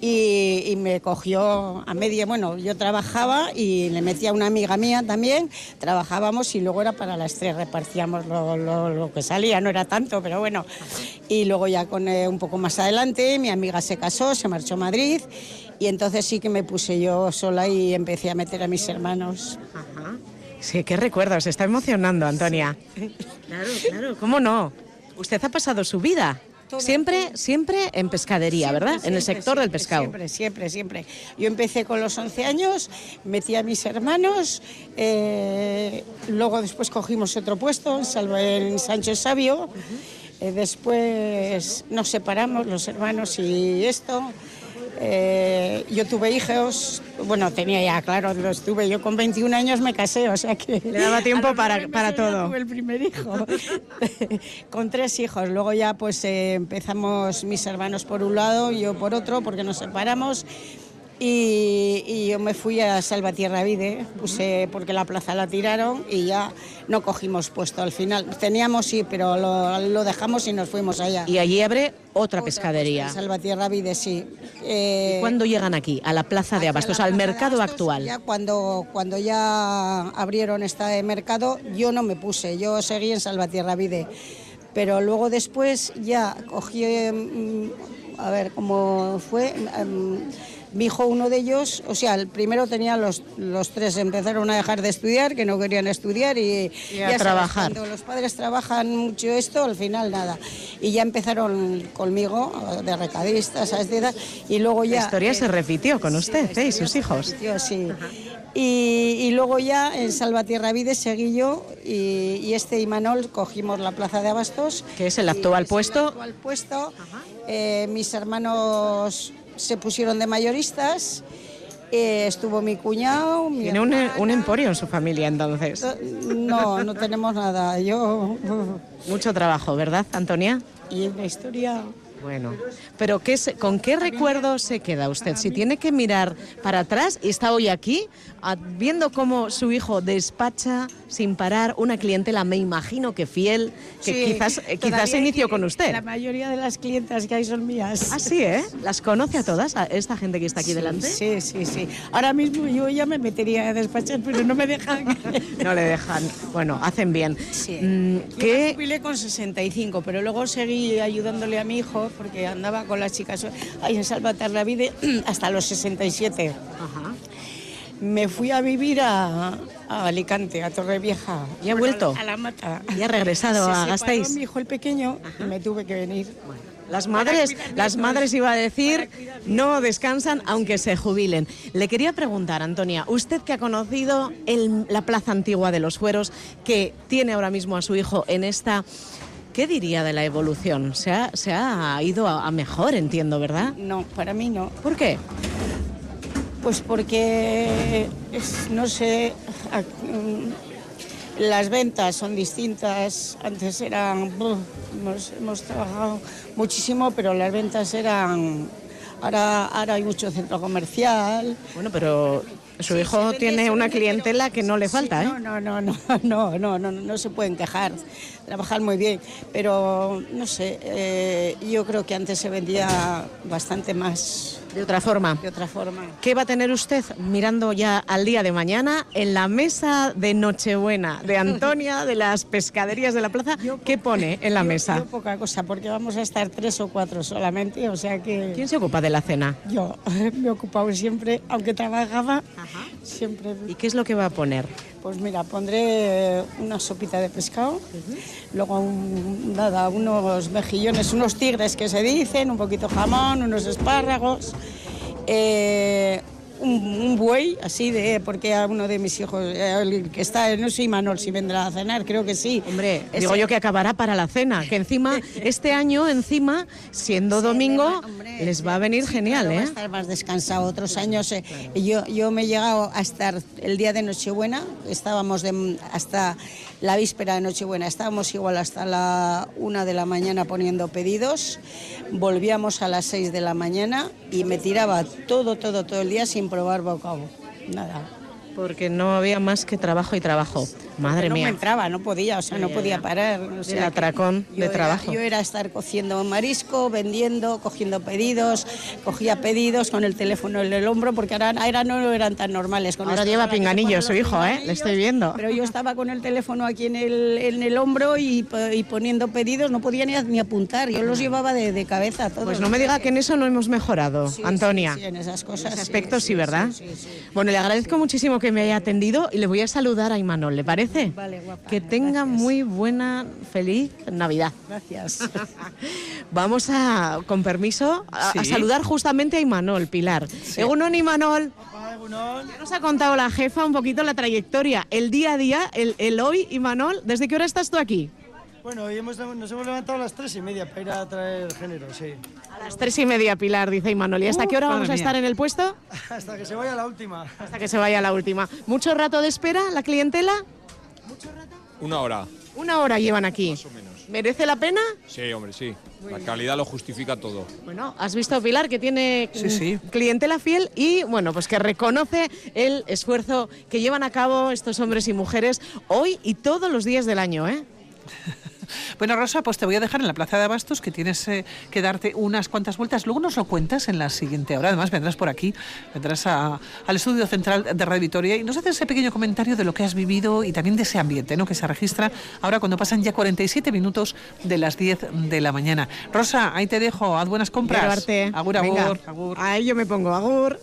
y, y me cogió a media, bueno, yo trabajaba y le metía a una amiga mía también, trabajábamos y luego era para las tres, repartíamos lo, lo- lo que salía, no era tanto, pero bueno. Y luego ya con eh, un poco más adelante mi amiga se casó, se marchó a Madrid y entonces sí que me puse yo sola y empecé a meter a mis hermanos. Sí, qué recuerdos, se está emocionando, Antonia. Claro, claro, ¿cómo no? Usted ha pasado su vida. Siempre, siempre en pescadería, ¿verdad? en el Siempre, sector del siempre, pescado. Siempre, siempre, siempre. Yo empecé con los 11 años, metí a mis hermanos, eh, luego después cogimos otro puesto en, Salva- en Sancho Sabio, eh, después nos separamos los hermanos y esto. Eh, yo tuve hijos, bueno, tenía ya, claro, los tuve. Yo con 21 años me casé, o sea que... Le daba tiempo para- para todo. tuve el primer hijo, con tres hijos. Luego ya pues eh, empezamos mis hermanos por un lado, yo por otro, porque nos separamos. Y, y yo me fui a Salvatierra Vide, puse porque la plaza la tiraron y ya no cogimos puesto al final. Teníamos sí, pero lo, lo dejamos y nos fuimos allá. Y allí abre otra pescadería. Salvatierra Vide, sí. Eh, ¿Y cuándo llegan aquí, a la plaza de Abastos, al mercado actual? ya cuando, cuando ya abrieron este mercado, yo no me puse, yo seguí en Salvatierra Vide. Pero luego después ya cogí, mm, a ver cómo fue, mm, mi hijo, uno de ellos, o sea, el primero tenía los, los tres, empezaron a dejar de estudiar, que no querían estudiar y, Y a ya sabes, trabajar. cuando los padres trabajan mucho esto, al final nada. Y ya empezaron conmigo, de recadistas. De edad, y luego ya... La historia se repitió con usted ¿eh? y sus hijos. yo sí. Y, y luego ya en Salvatierra Vides seguí yo y, y este Imanol cogimos la plaza de Abastos. Que es el actual puesto. actual puesto. Eh, mis hermanos se pusieron de mayoristas. eh, estuvo mi cuñado. mi Tiene un, un emporio en su familia entonces. No, no tenemos nada. Yo. Mucho trabajo, ¿verdad, Antonia? Y una historia. Bueno, pero ¿qué se- ¿con qué recuerdo se queda usted? Si tiene que mirar para atrás y está hoy aquí, a- viendo cómo su hijo despacha sin parar una clientela, me imagino que fiel, que Sí, quizás, eh, quizás inició con La usted. mayoría de las clientas que hay son mías. Ah, sí, ¿eh? ¿Las conoce a todas, a esta gente que está aquí Sí, delante? Sí, sí, sí. Ahora mismo yo ya me metería a despachar, pero no me dejan. No le dejan. Bueno, hacen bien. Sí. Mm, Yo me ¿Qué, jubilé con 65, pero luego seguí ayudándole a mi hijo porque andaba con las chicas ahí en Salvatar la Vida hasta los 67. Me fui a vivir a, a Alicante, a Torrevieja. ¿Y ha vuelto? A la mata. ¿Y ha regresado Se a Gasteiz? mi hijo el pequeño y me tuve que venir. Las madres, las madres iba a decir, no descansan aunque se jubilen. Le quería preguntar, Antonia, usted que ha conocido el- la plaza antigua de los Fueros, que tiene ahora mismo a su hijo en esta ¿Qué diría de la evolución? Se ha, se ha ido a, a mejor, entiendo, ¿verdad? No, para mí no. ¿Por qué? Pues porque, es- no sé, a- mm, las ventas son distintas. Antes eran, buf, hemos, hemos trabajado muchísimo, pero las ventas eran, ahora, ahora hay mucho centro comercial. Bueno, pero su hijo tiene una clientela que no le falta, ¿eh? No, no, no, no, no, no, no, no se pueden quejar. Trabajan muy bien, pero no sé, eh, yo creo que antes se vendía bastante más. De otra forma. De otra forma. ¿Qué va a tener usted mirando ya al día de mañana en la mesa de Nochebuena de Antonia de las pescaderías de la plaza? ¿Qué pone en la Yo- mesa? yo poca cosa, porque vamos a estar tres o cuatro solamente, o sea que... ¿Quién se ocupa de la cena? Yo me he ocupado siempre, aunque trabajaba, siempre... ¿Y qué es lo que va a poner? Pues mira, pondré una sopita de pescado, luego un- nada, unos mejillones, unos tigres que se dicen, un poquito jamón, unos espárragos, eh, un, un buey, así de, porque a uno de mis hijos, eh, el que está, no sé, Manol, si vendrá a cenar, creo que sí. Hombre, digo yo que acabará para la cena, que encima, este año, encima, siendo domingo, les va a venir genial, Claro, va a ¿eh? estar más descansado. Otros años eh, yo, yo me he llegado a estar el día de Nochebuena, estábamos de- hasta la víspera de Nochebuena, estábamos igual hasta la una de la mañana poniendo pedidos, volvíamos a las seis de la mañana y me tiraba todo, todo, todo el día sin probar bocado. Nada. Porque no había más que trabajo y trabajo. Madre no mía. me entraba, no podía, o sea, no podía parar. o sea El atracón de era- trabajo. yo era estar cociendo marisco, vendiendo, cogiendo pedidos, cogía pedidos con el teléfono en el hombro, porque ahora, ahora no eran tan normales. Con Ahora lleva pinganillo su hijo, ¿eh? Le estoy viendo. Pero yo estaba con el teléfono aquí en el, en el hombro y, y poniendo pedidos, no podía ni, ni apuntar, yo los llevaba de, de cabeza todos. Pues no me diga que en eso no hemos mejorado, Sí, Antonia. sí, sí, en esas cosas. ese sí, aspecto sí, ¿verdad? sí, sí, sí. Bueno, le agradezco muchísimo que me haya atendido y le voy a saludar a Imanol, ¿le parece? Vale, guapa. Que tenga muy buena, feliz Navidad. Gracias. Vamos a, con permiso, a, a Sí. saludar justamente a Imanol, Pilar. Egunon, Imanol. Ya nos ha contado la jefa un poquito la trayectoria, el día a día, el, el hoy, Imanol. ¿Desde qué hora estás tú aquí? Bueno, hoy hemos, nos hemos levantado a las tres y media para ir a traer género, sí. A las tres y media, Pilar, dice Imanol. ¿Y hasta Uh, qué hora vamos a mía. estar en el puesto? Hasta que se vaya la última. Hasta que se vaya la última. ¿Mucho rato de espera la clientela? Una hora. Una hora llevan aquí. ¿Merece la pena? Sí, hombre, sí. La calidad lo justifica todo. Bueno, has visto Pilar que tiene Sí, sí. clientela fiel y bueno, pues que reconoce el esfuerzo que llevan a cabo estos hombres y mujeres hoy y todos los días del año, ¿eh? Bueno, Rosa, pues te voy a dejar en la Plaza de Abastos, que tienes eh, que darte unas cuantas vueltas. Luego nos lo cuentas en la siguiente hora. Además, vendrás por aquí, vendrás a- al estudio central de Radio Vitoria y nos haces ese pequeño comentario de lo que has vivido y también de ese ambiente ¿no? que se registra ahora cuando pasan ya 47 minutos de las 10 de la mañana. Rosa, ahí te dejo. Haz buenas compras. Verte. Agur, Venga. agur, agur. Ahí yo me pongo agur.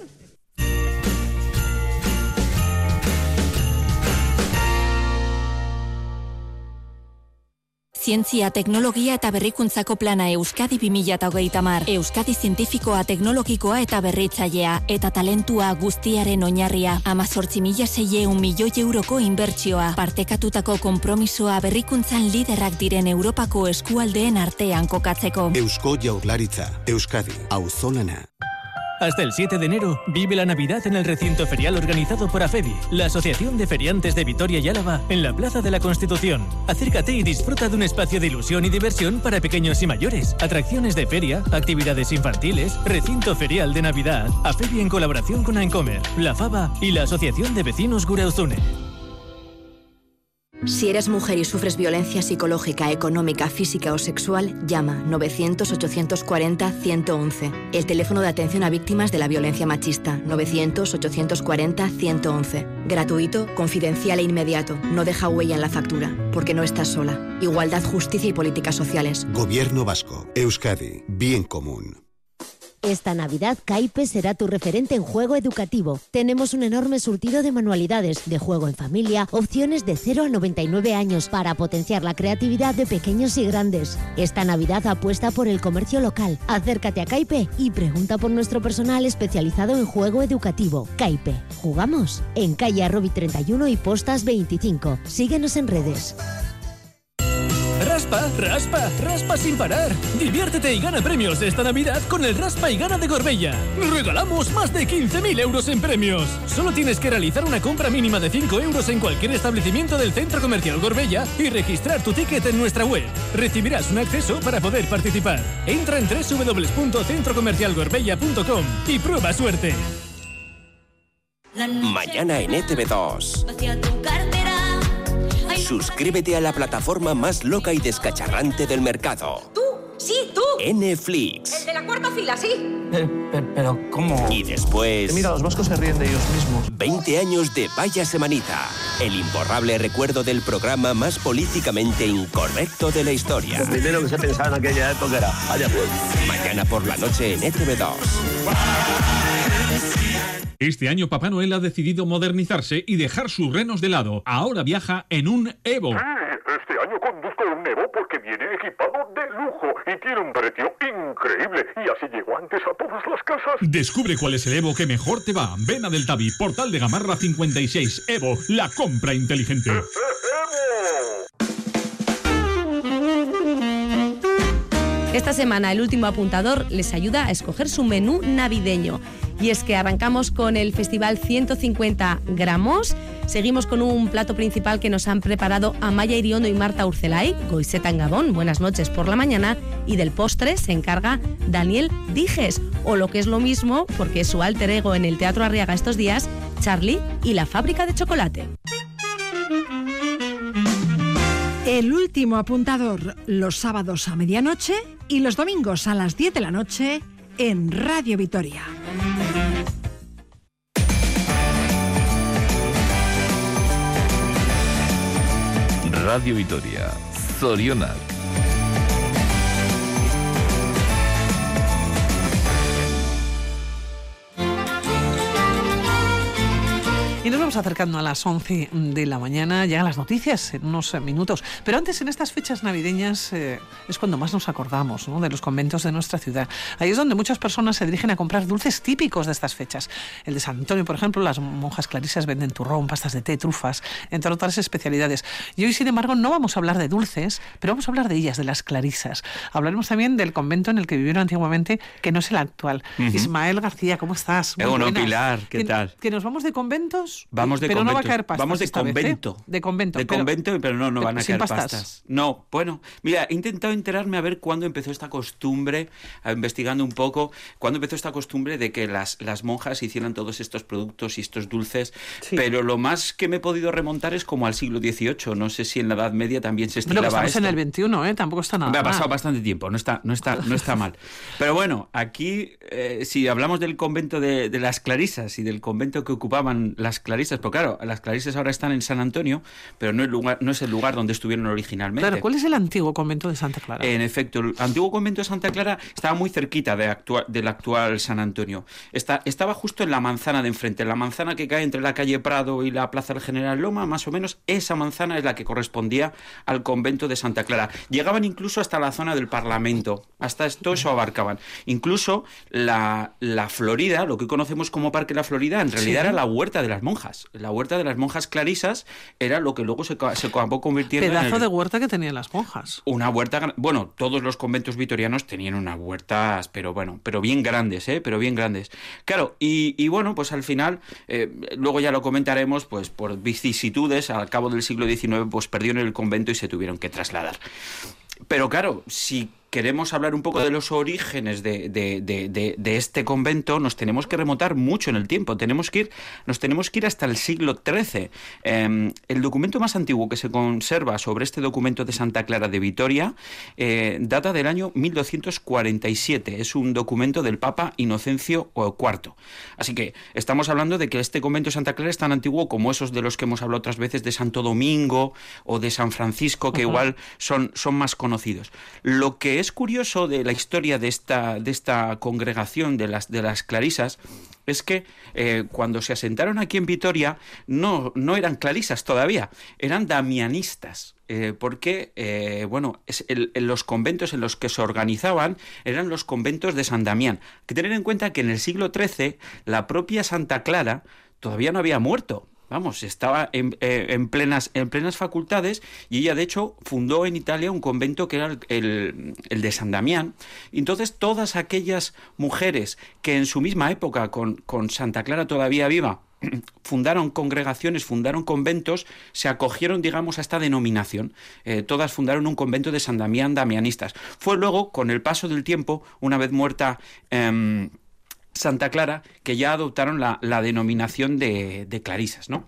Zientzia, teknologia eta berrikuntzako plana Euskadi 2030 mar. Euskadi zientifikoa, teknologikoa eta berritzailea. Eta talentua guztiaren oinarria. Amazortzi mila seieun milioi euroko inbertsioa. Partekatutako konpromisoa berrikuntzan liderrak diren Europako eskualdeen artean kokatzeko. Eusko Jaurlaritza, Euskadi, Auzolana. Hasta el 7 de enero, vive la Navidad en el recinto ferial organizado por AFEBI, la Asociación de Feriantes de Vitoria y Álava, en la Plaza de la Constitución. Acércate y disfruta de un espacio de ilusión y diversión para pequeños y mayores, atracciones de feria, actividades infantiles, recinto ferial de Navidad, AFEBI en colaboración con Ancomer, La Fava y la Asociación de Vecinos Gureuzune. Si eres mujer y sufres violencia psicológica, económica, física o sexual, llama 900-840-111. El teléfono de atención a víctimas de la violencia machista, 900-840-111. Gratuito, confidencial e inmediato. No deja huella en la factura, porque no estás sola. Igualdad, justicia y políticas sociales. Gobierno Vasco, Euskadi, bien común. Esta Navidad Caipe será tu referente en juego educativo. Tenemos un enorme surtido de manualidades, de juego en familia, opciones de 0 a 99 años para potenciar la creatividad de pequeños y grandes. Esta Navidad apuesta por el comercio local. Acércate a Caipe y pregunta por nuestro personal especializado en juego educativo. Caipe. ¿Jugamos? En calle Arrobi 31 y Postas 25. Síguenos en redes. Raspa Raspa, raspa, sin parar. Diviértete y gana premios esta Navidad con el Raspa y Gana de Gorbella. Regalamos más de 15.000 euros en premios. Solo tienes que realizar una compra mínima de 5 euros en cualquier establecimiento del Centro Comercial Gorbella y registrar tu ticket en nuestra web. Recibirás un acceso para poder participar. Entra en www.centrocomercialgorbella.com y prueba suerte. Mañana en ETV2. Suscríbete a la plataforma más loca y descacharrante del mercado. Sí, tú. Netflix. El de la cuarta fila, sí. Pero, ¿cómo? Y después... Mira, los vascos se ríen de ellos mismos. 20 años de Vaya Semanita. El imborrable recuerdo del programa más políticamente incorrecto de la historia. Lo primero que se pensaba en aquella época era, vaya pues. Mañana por la noche en E ETV2. Este año Papá Noel ha decidido modernizarse y dejar sus renos de lado. Ahora viaja en un Evo. Este tiene un precio increíble. Y así llego antes a todas las casas. Descubre cuál es el Evo que mejor te va. Ven a Deltavi, Portal de Gamarra 56. Evo, la compra inteligente. Esta semana el último apuntador les ayuda a escoger su menú navideño. Y es que arrancamos con el Festival 150 gramos. Seguimos con un plato principal que nos han preparado Amaya Iriondo y Marta Urcelay, Goiseta en Gabón, buenas noches por la mañana. Y del postre se encarga Daniel Dijes, o lo que es lo mismo, porque es su alter ego en el Teatro Arriaga estos días, Charlie y la fábrica de chocolate. El último apuntador los sábados a medianoche y los domingos a las 10 de la noche en Radio Vitoria. Radio Vitoria, Zorionak. Y nos vamos acercando a las 11 de la mañana, llegan las noticias en unos eh, minutos. Pero antes, en estas fechas navideñas, eh, es cuando más nos acordamos ¿no? de los conventos de nuestra ciudad. Ahí es donde muchas personas se dirigen a comprar dulces típicos de estas fechas. El de San Antonio, por ejemplo, las monjas clarisas venden turrón, pastas de té, trufas, entre otras especialidades. Y hoy, sin embargo, no vamos a hablar de dulces, pero vamos a hablar de ellas, de las clarisas. Hablaremos también del convento en el que vivieron antiguamente, que no es el actual. Ujú. Ismael García, ¿cómo estás? Muy buenas. Pilar, ¿qué Que- tal? Que nos vamos de conventos. Vamos de pero no va a convento. caer pastas Vamos de vez, ¿eh? convento. De convento. De pero- convento, pero no, no van a caer pastas. pastas. No, bueno, mira, he intentado enterarme a ver cuándo empezó esta costumbre, investigando un poco, cuándo empezó esta costumbre de que las, las monjas hicieran todos estos productos y estos dulces, pero lo más que me he podido remontar es como al siglo XVIII. No sé si en la Edad Media también se estilaba que estamos esto. en el 21, ¿eh? Tampoco está nada Me ha pasado mal. bastante tiempo, no está, no está, no está mal. Pero bueno, aquí, eh, si hablamos del convento de, de las Clarisas y del convento que ocupaban las Clarisas, pues claro, las Clarisas ahora están en San Antonio, pero no, el lugar, no es el lugar donde estuvieron originalmente. Claro, ¿cuál es el antiguo convento de Santa Clara? En efecto, el antiguo convento de Santa Clara estaba muy cerquita de actua- del actual San Antonio. Está, estaba justo en la manzana de enfrente, la manzana que cae entre la calle Prado y la Plaza del General Loma, más o menos esa manzana es la que correspondía al convento de Santa Clara. Llegaban incluso hasta la zona del Parlamento, hasta esto eso abarcaban. Incluso la, la Florida, lo que conocemos como Parque La Florida, en realidad Sí. era la huerta de las monjas. La huerta de las monjas clarisas era lo que luego se, se acabó convirtiendo en Pedazo el- de huerta que tenían las monjas. una huerta, bueno, todos los conventos vitorianos tenían unas huertas, pero bueno, pero bien grandes, ¿eh? Pero bien grandes. Claro, y, y bueno, pues al final, eh, luego ya lo comentaremos, pues por vicisitudes, al cabo del siglo XIX, pues perdieron el convento y se tuvieron que trasladar. Pero claro, si queremos hablar un poco de los orígenes de, de- de- de- de este convento, nos tenemos que remontar mucho en el tiempo. Tenemos que ir, nos tenemos que ir hasta el siglo XIII. Eh, el documento más antiguo que se conserva sobre este documento de Santa Clara de Vitoria eh, data del año 1247. Es un documento del Papa Inocencio IV. Así que estamos hablando de que este convento de Santa Clara es tan antiguo como esos de los que hemos hablado otras veces de Santo Domingo o de San Francisco, que igual son, son más conocidos. Lo que es curioso de la historia de esta, de esta congregación de las, de las clarisas es que eh, cuando se asentaron aquí en Vitoria no, no eran clarisas todavía, eran damianistas. eh, porque, eh, bueno, es los conventos en los que se organizaban eran los conventos de San Damián. Hay que tener en cuenta que en el siglo XIII la propia Santa Clara todavía no había muerto. Vamos, estaba en, eh, en plenas, en plenas facultades y ella, de hecho, fundó en Italia un convento que era el, el- de San Damián. Entonces, todas aquellas mujeres que en su misma época, con, con Santa Clara todavía viva, fundaron congregaciones, fundaron conventos, se acogieron, digamos, a esta denominación. Eh, todas fundaron un convento de San Damián damianistas. Fue luego, con el paso del tiempo, una vez muerta em, Santa Clara, que ya adoptaron la, la denominación de, de clarisas, ¿no?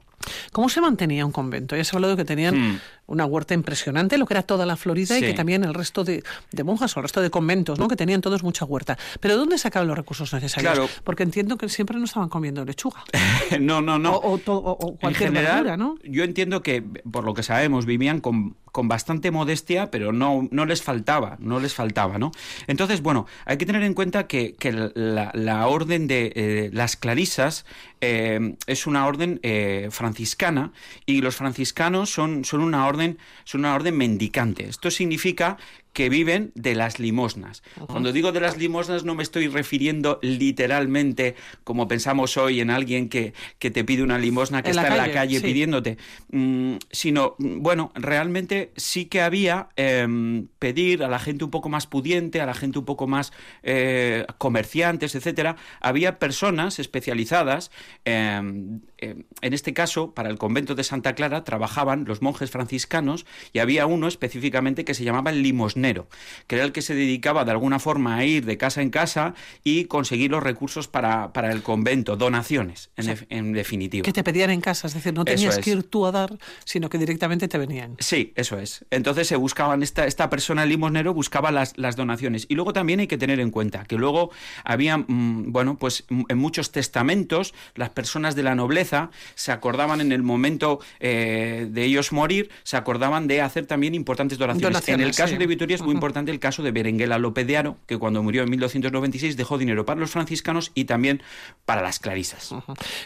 ¿Cómo se mantenía un convento? Ya se ha hablado de que tenían Hmm. una huerta impresionante, lo que era toda la Florida y que también el resto de, de monjas o el resto de conventos, ¿no? Que tenían todos mucha huerta. Pero ¿de ¿dónde sacaban los recursos necesarios? Claro. Porque entiendo que siempre no estaban comiendo lechuga. no, no, no. O, o o en cualquier general, verdura, ¿no? yo entiendo que, por lo que sabemos, vivían con, con bastante modestia, pero no, no les faltaba, no les faltaba, ¿no? Entonces, bueno, hay que tener en cuenta que, que la, orden de eh, las clarisas eh, es una orden eh, franciscana y los franciscanos son, son una orden, son una orden mendicante. Esto significa que viven de las limosnas. Cuando digo de las limosnas no me estoy refiriendo literalmente como pensamos hoy en alguien que, que te pide una limosna que En la está en la calle, sí. pidiéndote, Mm, sino, mm, bueno, realmente sí que había em, pedir a la gente un poco más pudiente, a la gente un poco más eh, comerciantes, etcétera, había personas especializadas, em, em, en este caso, para el convento de Santa Clara trabajaban los monjes franciscanos y había uno específicamente que se llamaba el limosnero, que era el que se dedicaba de alguna forma a ir de casa en casa y conseguir los recursos para, para el convento, donaciones, en, def- en definitiva. Que te pedían en casa, es decir, no tenías es. que ir tú a dar, sino que directamente te venían. Sí, eso es. Entonces se buscaban, esta, esta persona, el limosnero, buscaba las, las donaciones. Y luego también hay que tener en cuenta que luego había, mm, bueno, pues en muchos testamentos, las personas de la nobleza se acordaban en el momento eh, de ellos morir, se acordaban de hacer también importantes donaciones. Donaciones, en el caso sí. de Vitoria es muy importante el caso de Berenguela López de Haro, que cuando murió en 1296 dejó dinero para los franciscanos y también para las clarisas.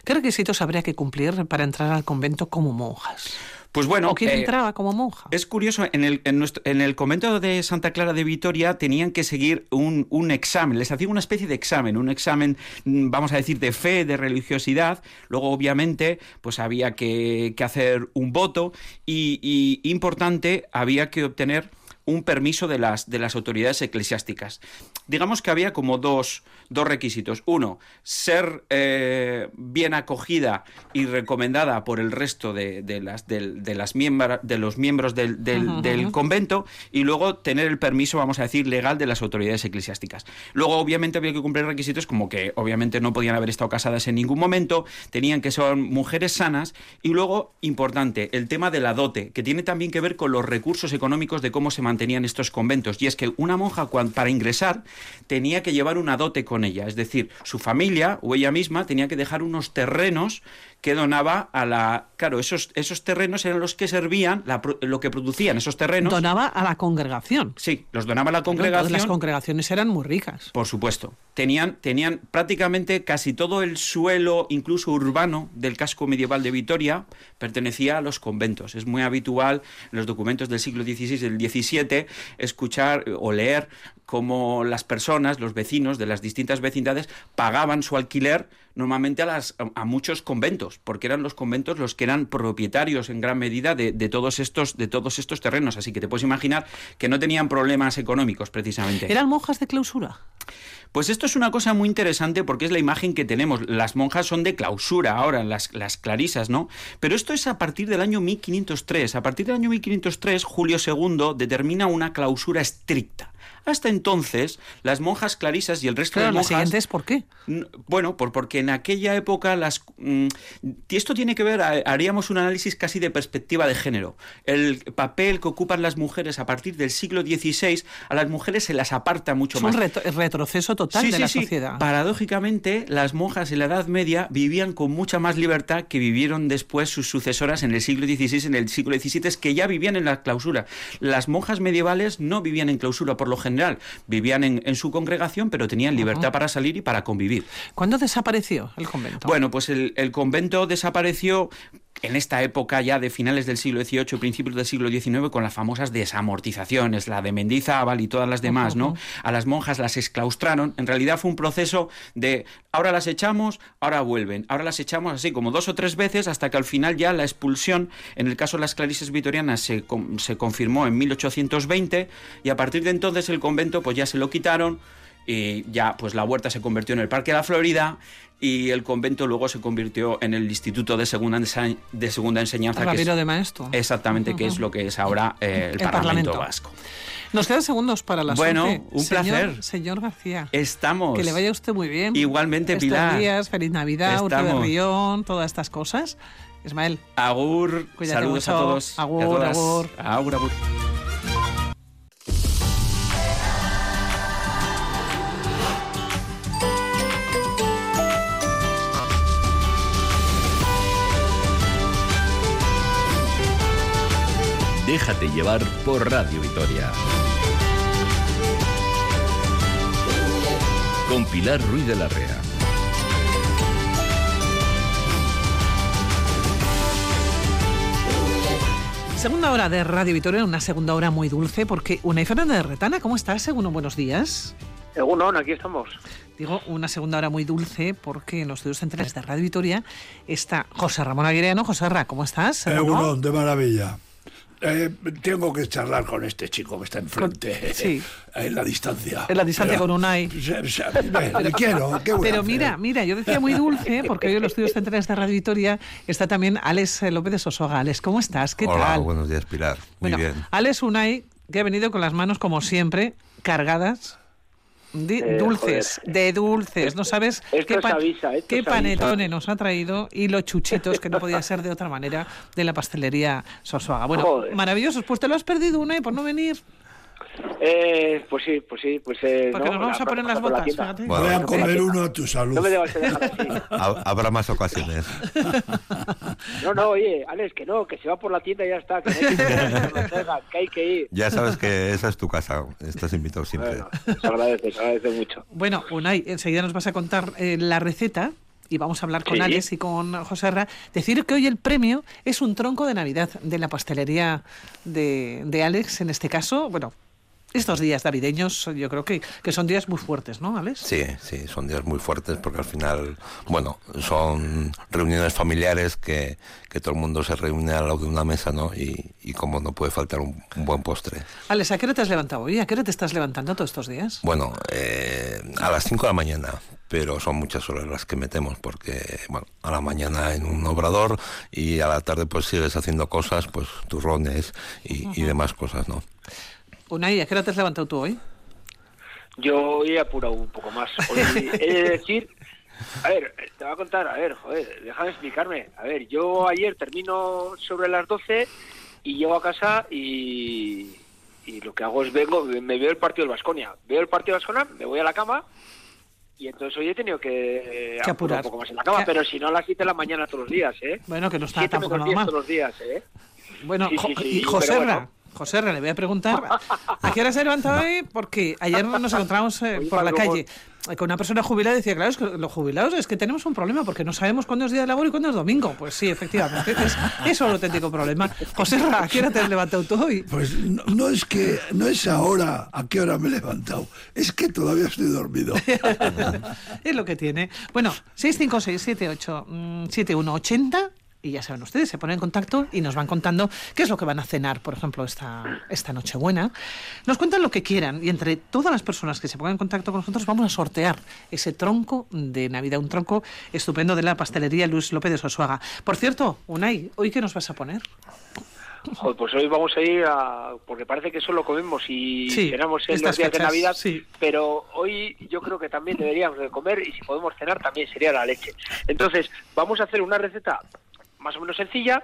¿Qué requisitos habría que cumplir para entrar al convento como monjas? Pues bueno, ¿O quién eh, entraba como monja? Es curioso, en el, en, nuestro- en el convento de Santa Clara de Vitoria tenían que seguir un, un examen, les hacían una especie de examen, un examen, mm, vamos a decir, de fe, de religiosidad. Luego, obviamente, pues había que, que hacer un voto y, y, importante, había que obtener un permiso de las, de las autoridades eclesiásticas. Digamos que había como dos, dos requisitos. Uno, ser eh, bien acogida y recomendada por el resto de, de las, del- de, las miembra- de los miembros del, del- convento y luego tener el permiso, vamos a decir, legal de las autoridades eclesiásticas. Luego, obviamente, había que cumplir requisitos como que, obviamente, no podían haber estado casadas en ningún momento, tenían que ser mujeres sanas y luego, importante, el tema de la dote, que tiene también que ver con los recursos económicos de cómo se mantenían estos conventos. Y es que una monja, cuan- para ingresar, tenía que llevar una dote con ella, es decir, su familia o ella misma tenía que dejar unos terrenos que donaba a la... Claro, esos, esos terrenos eran los que servían, la lo que producían esos terrenos. Donaba a la congregación. Sí, los donaba a la congregación. las congregaciones eran muy ricas. Por supuesto. Tenían, tenían prácticamente casi todo el suelo, incluso urbano, del casco medieval de Vitoria, pertenecía a los conventos. Es muy habitual en los documentos del siglo XVI y del XVII escuchar o leer cómo las personas, los vecinos de las distintas vecindades, pagaban su alquiler normalmente a, las, muchos conventos, porque eran los conventos los que eran propietarios en gran medida de, de todos estos, de todos estos terrenos. Así que te puedes imaginar que no tenían problemas económicos, precisamente. ¿Eran monjas de clausura? Pues esto es una cosa muy interesante porque es la imagen que tenemos. Las monjas son de clausura ahora, las, las clarisas, ¿no? Pero esto es a partir del año 1503. A partir del año 1503, Julio II determina una clausura estricta. Hasta entonces, las monjas clarisas y el resto Claro, de monjas... siguiente es ¿por qué? Bueno, por, porque en aquella época las... mm, y esto tiene que ver, ha- haríamos un análisis casi de perspectiva de género. El papel que ocupan las mujeres a partir del siglo XVI, a las mujeres se las aparta mucho Es más. un retroceso total Sí, de sí, la sí. sociedad. Paradójicamente, las monjas en la Edad Media vivían con mucha más libertad que vivieron después sus sucesoras en el siglo XVI, en el siglo XVII, es que ya vivían en la clausura. Las monjas medievales no vivían en clausura por lo general, vivían en, en su congregación, pero tenían libertad para salir y para convivir. ¿Cuándo desapareció el convento? Bueno, pues el, el convento desapareció en esta época ya de finales del siglo XVIII y principios del siglo XIX con las famosas desamortizaciones, la de Mendizábal y todas las demás, ¿no? A las monjas las exclaustraron. En realidad fue un proceso de ahora las echamos, ahora vuelven, ahora las echamos así como dos o tres veces hasta que al final ya la expulsión, en el caso de las clarises vitorianas, se, se confirmó en 1820 y a partir de entonces el convento pues ya se lo quitaron y ya pues la huerta se convirtió en el Parque de la Florida y el convento luego se convirtió en el Instituto de Segunda, Ensa- de segunda Enseñanza. que Ramiro es- de Maestro. Exactamente, que es lo que es ahora eh, el, El Parlamento, Parlamento. Vasco. Nos quedan segundos para las Bueno, 11. un Señor- placer. Señor García. Estamos. Que le vaya a usted muy bien. Igualmente, Estos Pilar. días, feliz Navidad, Urte de. Rión, todas estas cosas. Ismael. Agur, Cuídate saludos a mucho. todos. y a Agur, agur. Agur, Déjate llevar por Radio Vitoria. Con Pilar Ruiz de la Rea. Segunda hora de Radio Vitoria, una segunda hora muy dulce, porque una Fernanda de Retana, ¿cómo estás? Segundo, buenos días. Egunon, aquí estamos. Digo, una segunda hora muy dulce, porque en los estudios centrales de Radio Vitoria está José Ramón Aguirreano. José Ra, ¿cómo estás? Egunon, de maravilla. Eh, tengo que charlar con este chico que está enfrente, sí. en la distancia. En la distancia Pero- con Unai. Se- se- le- le quiero, ¿qué a Pero hacer? mira, mira, yo decía muy dulce, porque hoy en los estudios centrales de Radio Vitoria está también Alex López de Sosoga. Alex, ¿cómo estás? ¿Qué Hola, tal? buenos días, Pilar. Muy Bueno, bien. Alex Unai, que ha venido con las manos, como siempre, cargadas Eh, dulces, de dulces. No sabes Esto qué, avisa, esto qué panetone nos ha traído y los chuchitos, que no podía ser de otra manera, de la pastelería Sosuaga. Bueno, Joder. maravillosos. Pues te lo has perdido, Unai, por no venir. Eh, pues sí, pues sí, pues eh, Porque no, nos vamos a poner las la botas, tienda. fíjate. Bueno, Voy a comer uno a tu salud. No me debas de dejar así. Ha- Habrá más ocasiones. No, no, oye, Alex, que no, que se va por la tienda y ya está, que no hay que, hay ir. Ya sabes que esa es tu casa. Estás invitado siempre. Bueno, se agradece, se agradece mucho. Bueno, Unai, enseguida nos vas a contar eh, la receta y vamos a hablar con Sí. Alex y con José Ra. Decir que hoy el premio es un tronco de Navidad de la pastelería de, de Alex, en este caso. Bueno, estos días navideños yo creo que, que son días muy fuertes, ¿no, Alex? Sí, sí, son días muy fuertes porque al final, bueno, son reuniones familiares que, que todo el mundo se reúne al lado de una mesa, ¿no? Y, y como no puede faltar un, un buen postre. Alex, ¿a qué hora te has levantado hoy? ¿A qué hora te estás levantando todos estos días? Bueno, eh, a las 5 de la mañana, pero son muchas horas las que metemos porque, bueno, a la mañana en un obrador y a la tarde pues sigues haciendo cosas, pues turrones y, y demás cosas, ¿no? Unai, ¿a qué hora te has levantado tú hoy? Yo he apurado un poco más. Hoy he de decir, a ver, te voy a contar, a ver, joder, déjame explicarme. A ver, yo ayer termino sobre las 12 y llego a casa y, y lo que hago es vengo, me veo el partido del Vasconia. Veo el partido del Vasconia, me voy a la cama y entonces hoy he tenido que, Que apurar un poco más en la cama, Que- pero si no a las 7 de la mañana todos los días, ¿eh? Bueno, que no está 7 tampoco nada 10 mal. todos los días, ¿eh? Bueno, Sí, Jo- sí, sí, bueno. José le voy a preguntar, ¿a qué hora se ha levantado hoy? Porque ayer nos encontramos eh, Oye, por la calle eh, con una persona jubilada y decía, claro, es que los jubilados es que tenemos un problema porque no sabemos cuándo es día de labor y cuándo es domingo. Pues sí, efectivamente, es, eso es el auténtico problema. José ¿a qué hora te has levantado tú hoy? Pues no, no es que no es ahora a qué hora me he levantado, es que todavía estoy dormido. es lo que tiene. Bueno, 656-78-7180 y ya saben ustedes, se ponen en contacto y nos van contando qué es lo que van a cenar, por ejemplo, esta, esta Nochebuena. Nos cuentan lo que quieran y entre todas las personas que se pongan en contacto con nosotros vamos a sortear ese tronco de Navidad, un tronco estupendo de la pastelería Luis López de Sosuaga. Por cierto, Unai, ¿hoy qué nos vas a poner? Pues hoy vamos a ir a... porque parece que solo comemos y Sí, cenamos en los días fechas, de Navidad, sí. pero hoy yo creo que también deberíamos de comer y si podemos cenar también sería la leche. Entonces, vamos a hacer una receta más o menos sencilla,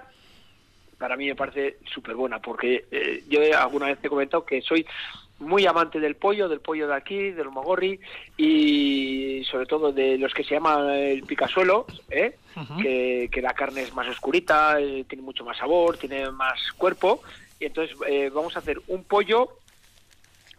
para mí me parece súper buena, porque eh, yo alguna vez te he comentado que soy muy amante del pollo, del pollo de aquí, del mogorri y sobre todo de los que se llaman el picasuelo, ¿eh? que, que la carne es más oscurita, eh, tiene mucho más sabor, tiene más cuerpo. Y entonces eh, vamos a hacer un pollo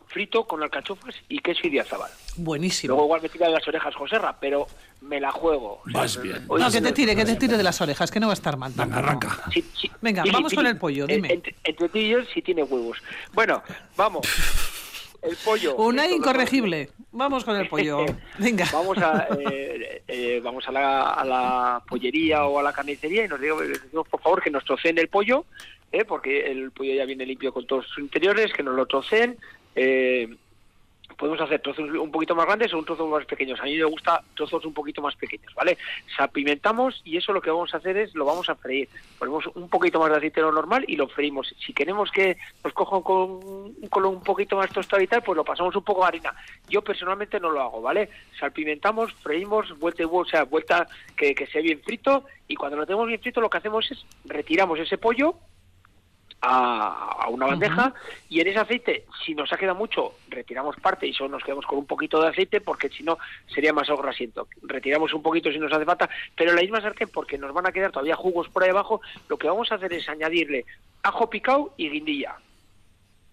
frito con alcachofas y queso y diazabal. Buenísimo. Luego igual me tira de las orejas Joserra, pero me la juego. O sea, Vas bien. hoy- No, que te tire, que te tire de las orejas, que no va a estar mal. Venga, arranca. Sí, sí. Venga, vamos con el pollo, dime. Entre, entre tú y yo sí tiene huevos. Bueno, vamos. El pollo. Una incorregible. Vamos con el pollo. Venga. Vamos a, eh, eh, vamos a la, a la pollería o a la carnicería y nos digo, les decimos por favor que nos troceen el pollo, eh, porque el pollo ya viene limpio con todos sus interiores, que nos lo troceen. Eh, podemos hacer trozos un poquito más grandes o un trozo más pequeños. A mí me gusta trozos un poquito más pequeños, ¿vale? Salpimentamos y eso lo que vamos a hacer es lo vamos a freír. Ponemos un poquito más de aceite de lo normal y lo freímos. Si queremos que nos coja con un color un poquito más tostado y tal, pues lo pasamos un poco de harina. Yo personalmente no lo hago, ¿vale? Salpimentamos, freímos, vuelta vuelta, o sea, vuelta que, que sea bien frito y cuando lo tenemos bien frito lo que hacemos es retiramos ese pollo a, a una bandeja y en ese aceite, si nos ha quedado mucho, retiramos parte y solo nos quedamos con un poquito de aceite porque si no sería más grasiento. Retiramos un poquito si nos hace falta, pero en la misma sartén, porque nos van a quedar todavía jugos por ahí abajo, lo que vamos a hacer es añadirle ajo picado y guindilla.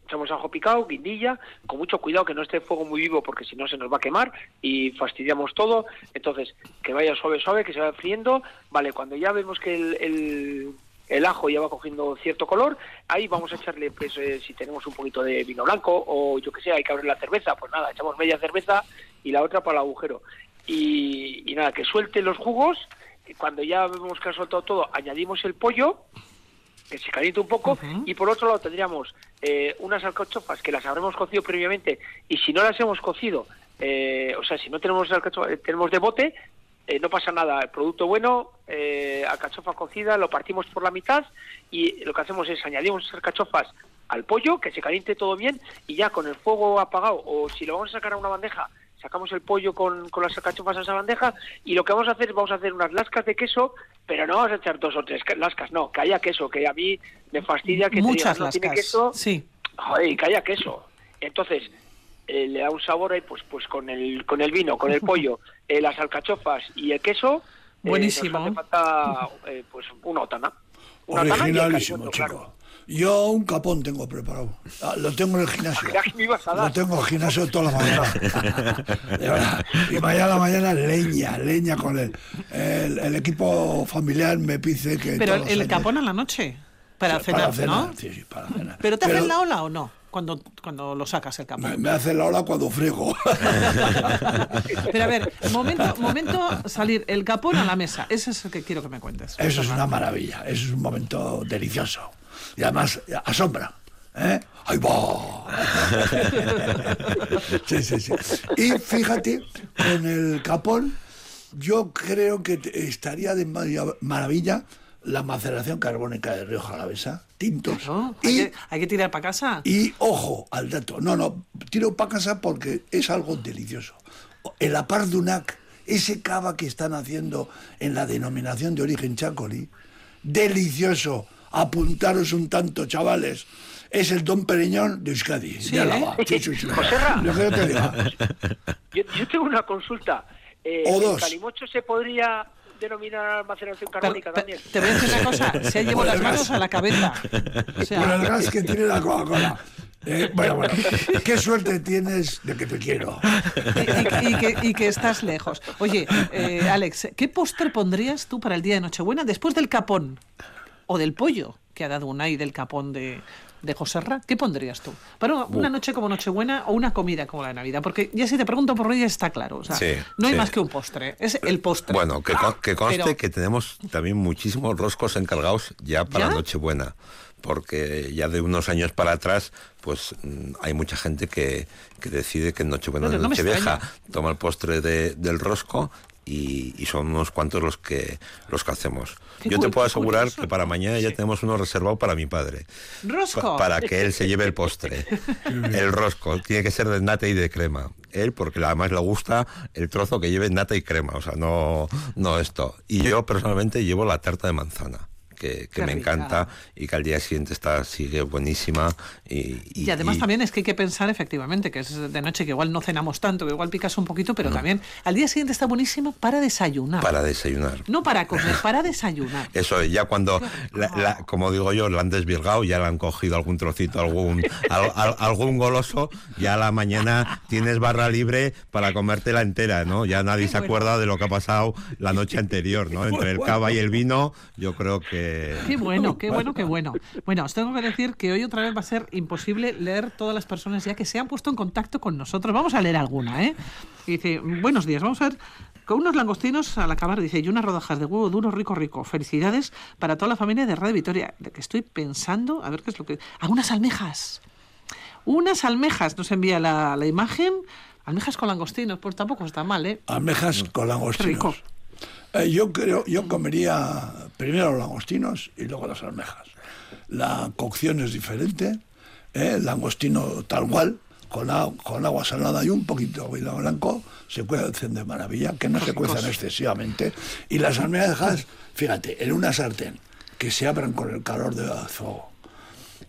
Echamos ajo picado, guindilla, con mucho cuidado que no esté el fuego muy vivo porque si no se nos va a quemar y fastidiamos todo. Entonces, que vaya suave, suave, que se vaya friendo. Vale, cuando ya vemos que el, el, el ajo ya va cogiendo cierto color, ahí vamos a echarle, pues, eh, si tenemos un poquito de vino blanco o yo que sé, hay que abrir la cerveza, pues nada, echamos media cerveza y la otra para el agujero. Y, y nada, que suelte los jugos. Cuando ya vemos que ha soltado todo, añadimos el pollo que se caliente un poco y por otro lado tendríamos eh, unas alcachofas que las habremos cocido previamente y si no las hemos cocido, eh, o sea, si no tenemos eh, tenemos de bote, eh, no pasa nada, el producto bueno, eh, alcachofa cocida, lo partimos por la mitad y lo que hacemos es añadimos esas alcachofas al pollo, que se caliente todo bien y ya con el fuego apagado o si lo vamos a sacar a una bandeja, sacamos el pollo con, con las alcachofas a esa bandeja y lo que vamos a hacer es vamos a hacer unas lascas de queso, pero no vamos a echar dos o tres ca- lascas, no, que haya queso, que a mí me fastidia que te Muchas digan, no tiene lascas. queso, Sí. joder, que haya queso. Entonces, eh, le da un sabor ahí, pues, pues con el, con el vino, con el pollo, eh, las alcachofas y el queso. eh, Buenísimo. nos hace falta, eh, pues, una otana. Una otana y Originalísimo, chico. claro. Yo un capón tengo preparado. Ah, Lo tengo en el gimnasio. Ya que me ibas a Lo tengo en el gimnasio toda la mañana. De verdad. Y mañana a la mañana leña, leña con el, el, el equipo familiar me pide que. Pero el años- capón a la noche. Para Sí, cenar, para cenar, ¿no? sí, sí, para cenar. ¿Pero te hacen la ola o no? Cuando, cuando lo sacas el capón. Me, me hace la hora cuando frego. Pero a ver, momento, momento salir el capón a la mesa. Ese es el que quiero que me cuentes. Eso es una maravilla, eso es un momento delicioso. Y además asombra. ¿eh? ¡Ahí va! sí, sí, sí. Y fíjate, con el capón, yo creo que estaría de marav- maravilla la maceración carbónica de Rioja Alavesa, tintos. ¿Hay, que, hay que tirar para casa? Y ojo al dato, no, no, tiro para casa porque es algo delicioso. El Apardunac, ese cava que están haciendo en la denominación de origen Chacoli, delicioso. Apuntaros un tanto, chavales. Es el Don Pereñón de Euskadi, Sí, de Álava. ¿eh? Sí, sí, yo. Yo, tengo una consulta. Eh, O ¿El dos. calimocho se podría denominar maceración carbónica también? Te voy a decir una cosa. Se llevo las manos a la cabeza. O sea, Con el gas que tiene la Coca-Cola. Eh, bueno, bueno, qué suerte tienes de que te quiero. y, y que, y que estás lejos. Oye, eh, Alex, ¿qué postre pondrías tú para el día de Nochebuena después del capón o del pollo que ha dado Unai del capón de, de José Ra? ¿Qué pondrías tú? Para una, noche como Nochebuena o una comida como la de Navidad. Porque ya si te pregunto por Reyes está claro. O sea, Sí, no hay sí. más que un postre. Es el postre. Bueno, que, con- que conste Pero- que tenemos también muchísimos roscos encargados ya para ¿Ya? Nochebuena, porque ya de unos años para atrás, pues mm, hay mucha gente que, que decide que en Nochebuena Bueno, o no Nochevieja toma el postre de- del rosco y, y son unos cuantos los que los que hacemos. Qué Yo te puedo asegurar curioso. que para mañana ya tenemos uno reservado para mi padre. ¡Rosco! Pa- para que él se lleve el postre. el rosco tiene que ser de nata y de crema. Él, porque además le gusta el trozo que lleve nata y crema, o sea, no, no esto. Y yo personalmente llevo la tarta de manzana, que, que Qué me rica. encanta y que al día siguiente está sigue buenísima. Y, Y, además también es que hay que pensar efectivamente que es de noche, que igual no cenamos tanto, que igual picas un poquito, pero también al día siguiente está buenísimo para desayunar. para desayunar. No para comer, para desayunar. Eso, ya cuando, la- la- como digo yo, la han desvirgado, ya le han cogido algún trocito, algún, al- al- algún goloso, ya a la mañana tienes barra libre para comértela entera, ¿no? Ya nadie se acuerda de lo que ha pasado la noche anterior, ¿no? Entre el cava y el vino, yo creo que... Qué bueno, qué bueno, qué bueno. Bueno, os tengo que decir que hoy otra vez va a ser imposible leer todas las personas ya que se han puesto en contacto con nosotros. Vamos a leer alguna, ¿eh? Y dice, buenos días, vamos a ver. Con unos langostinos al acabar, dice, y unas rodajas de huevo duro, rico, rico. Felicidades para toda la familia de Radio Victoria. De que estoy pensando, a ver qué es lo que... Ah, unas almejas. Unas almejas, nos envía la, la imagen. Almejas con langostinos, pues tampoco está mal, ¿eh? Almejas con langostinos. Rico. Eh, yo creo, yo comería primero los langostinos y luego las almejas. La cocción es diferente, ¿eh? el langostino tal cual, con, a- con agua salada y un poquito de vino blanco, se cuecen de maravilla, que no se cuezan excesivamente. Y las almejas, fíjate, en una sartén, que se abran con el calor del fuego.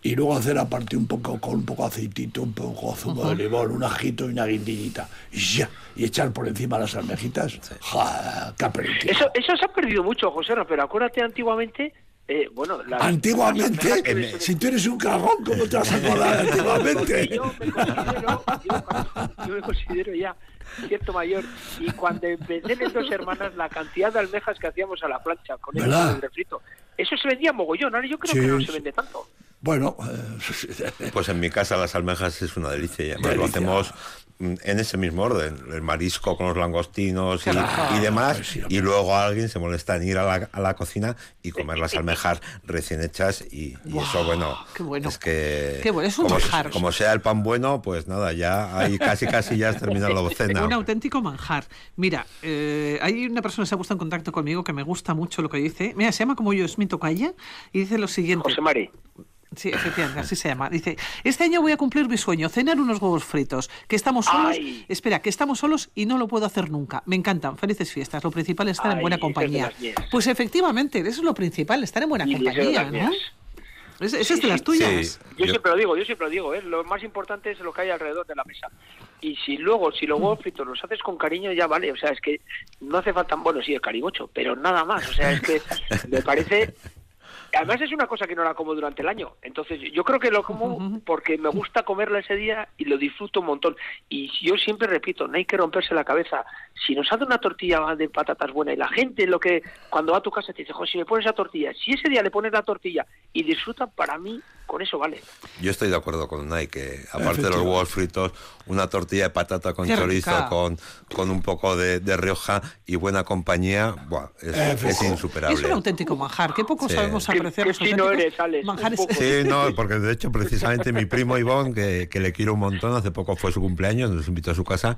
Y luego hacer aparte un poco con un poco de aceitito, un poco de zumo de limón, un ajito y una guindillita. Y ya, y echar por encima las almejitas. ¡Ja! ¡Qué aperitivo! Eso, eso se ha perdido mucho, José, pero acuérdate antiguamente, eh, bueno, las- Antiguamente, si tú eres un cagón, ¿cómo te vas a acordar antiguamente? Yo me considero, yo, yo me considero ya cierto mayor y cuando empecé en Dos Hermanas la cantidad de almejas que hacíamos a la plancha con el, ¿Verdad? con el refrito, eso se vendía mogollón, ahora yo creo Sí, que no sí. se vende tanto. Bueno, Pues en mi casa las almejas es una delicia y además lo Delicia. hacemos en ese mismo orden, el marisco con los langostinos y, demás, Pues sí, y luego alguien se molesta en ir a la, a la cocina y comer las almejas recién hechas y, eso, bueno, qué bueno. es que Qué bueno, es un como, manjar. como sea el pan bueno, pues nada, ya ahí casi casi ya has terminado la docena. Un auténtico manjar. Mira, eh, hay una persona que se ha puesto en contacto conmigo que me gusta mucho lo que dice. Mira, se llama como yo, es mi tocaya, y dice lo siguiente. José Mari. Sí, efectivamente, así se llama. Dice, este año voy a cumplir mi sueño, cenar unos huevos fritos, que estamos solos, Ay. espera, que estamos solos y no lo puedo hacer nunca. Me encantan, felices fiestas, lo principal es estar en buena es compañía. Pues efectivamente, eso es lo principal, estar en buena Y compañía, ¿no? Es- Esa es de las tuyas. Yo, siempre lo digo, yo siempre lo digo, ¿eh? lo más importante es lo que hay alrededor de la mesa. Y si luego, si los huevos fritos los haces con cariño, ya vale, o sea, es que no hace falta, bueno, sí, el caribocho, pero nada más, o sea, es que me parece... Además es una cosa que no la como durante el año, entonces yo creo que lo como porque me gusta comerla ese día y lo disfruto un montón. Y yo siempre repito, no hay que romperse la cabeza. Si nos hace una tortilla de patatas buena y la gente lo que cuando va a tu casa te dice, José, si me pones la tortilla, si ese día le pones la tortilla y disfruta, para mí con eso vale. Yo estoy de acuerdo con que aparte de los huevos fritos, una tortilla de patata con Qué chorizo, con, con un poco de, de Rioja y buena compañía, buah, es, es insuperable. Es un auténtico manjar, que poco Sí. sabemos Qué- apreciar qué los fino auténticos eres, Alex, manjares. Sí, no, porque de hecho precisamente mi primo Ivón, que, que le quiero un montón, hace poco fue su cumpleaños, nos invitó a su casa,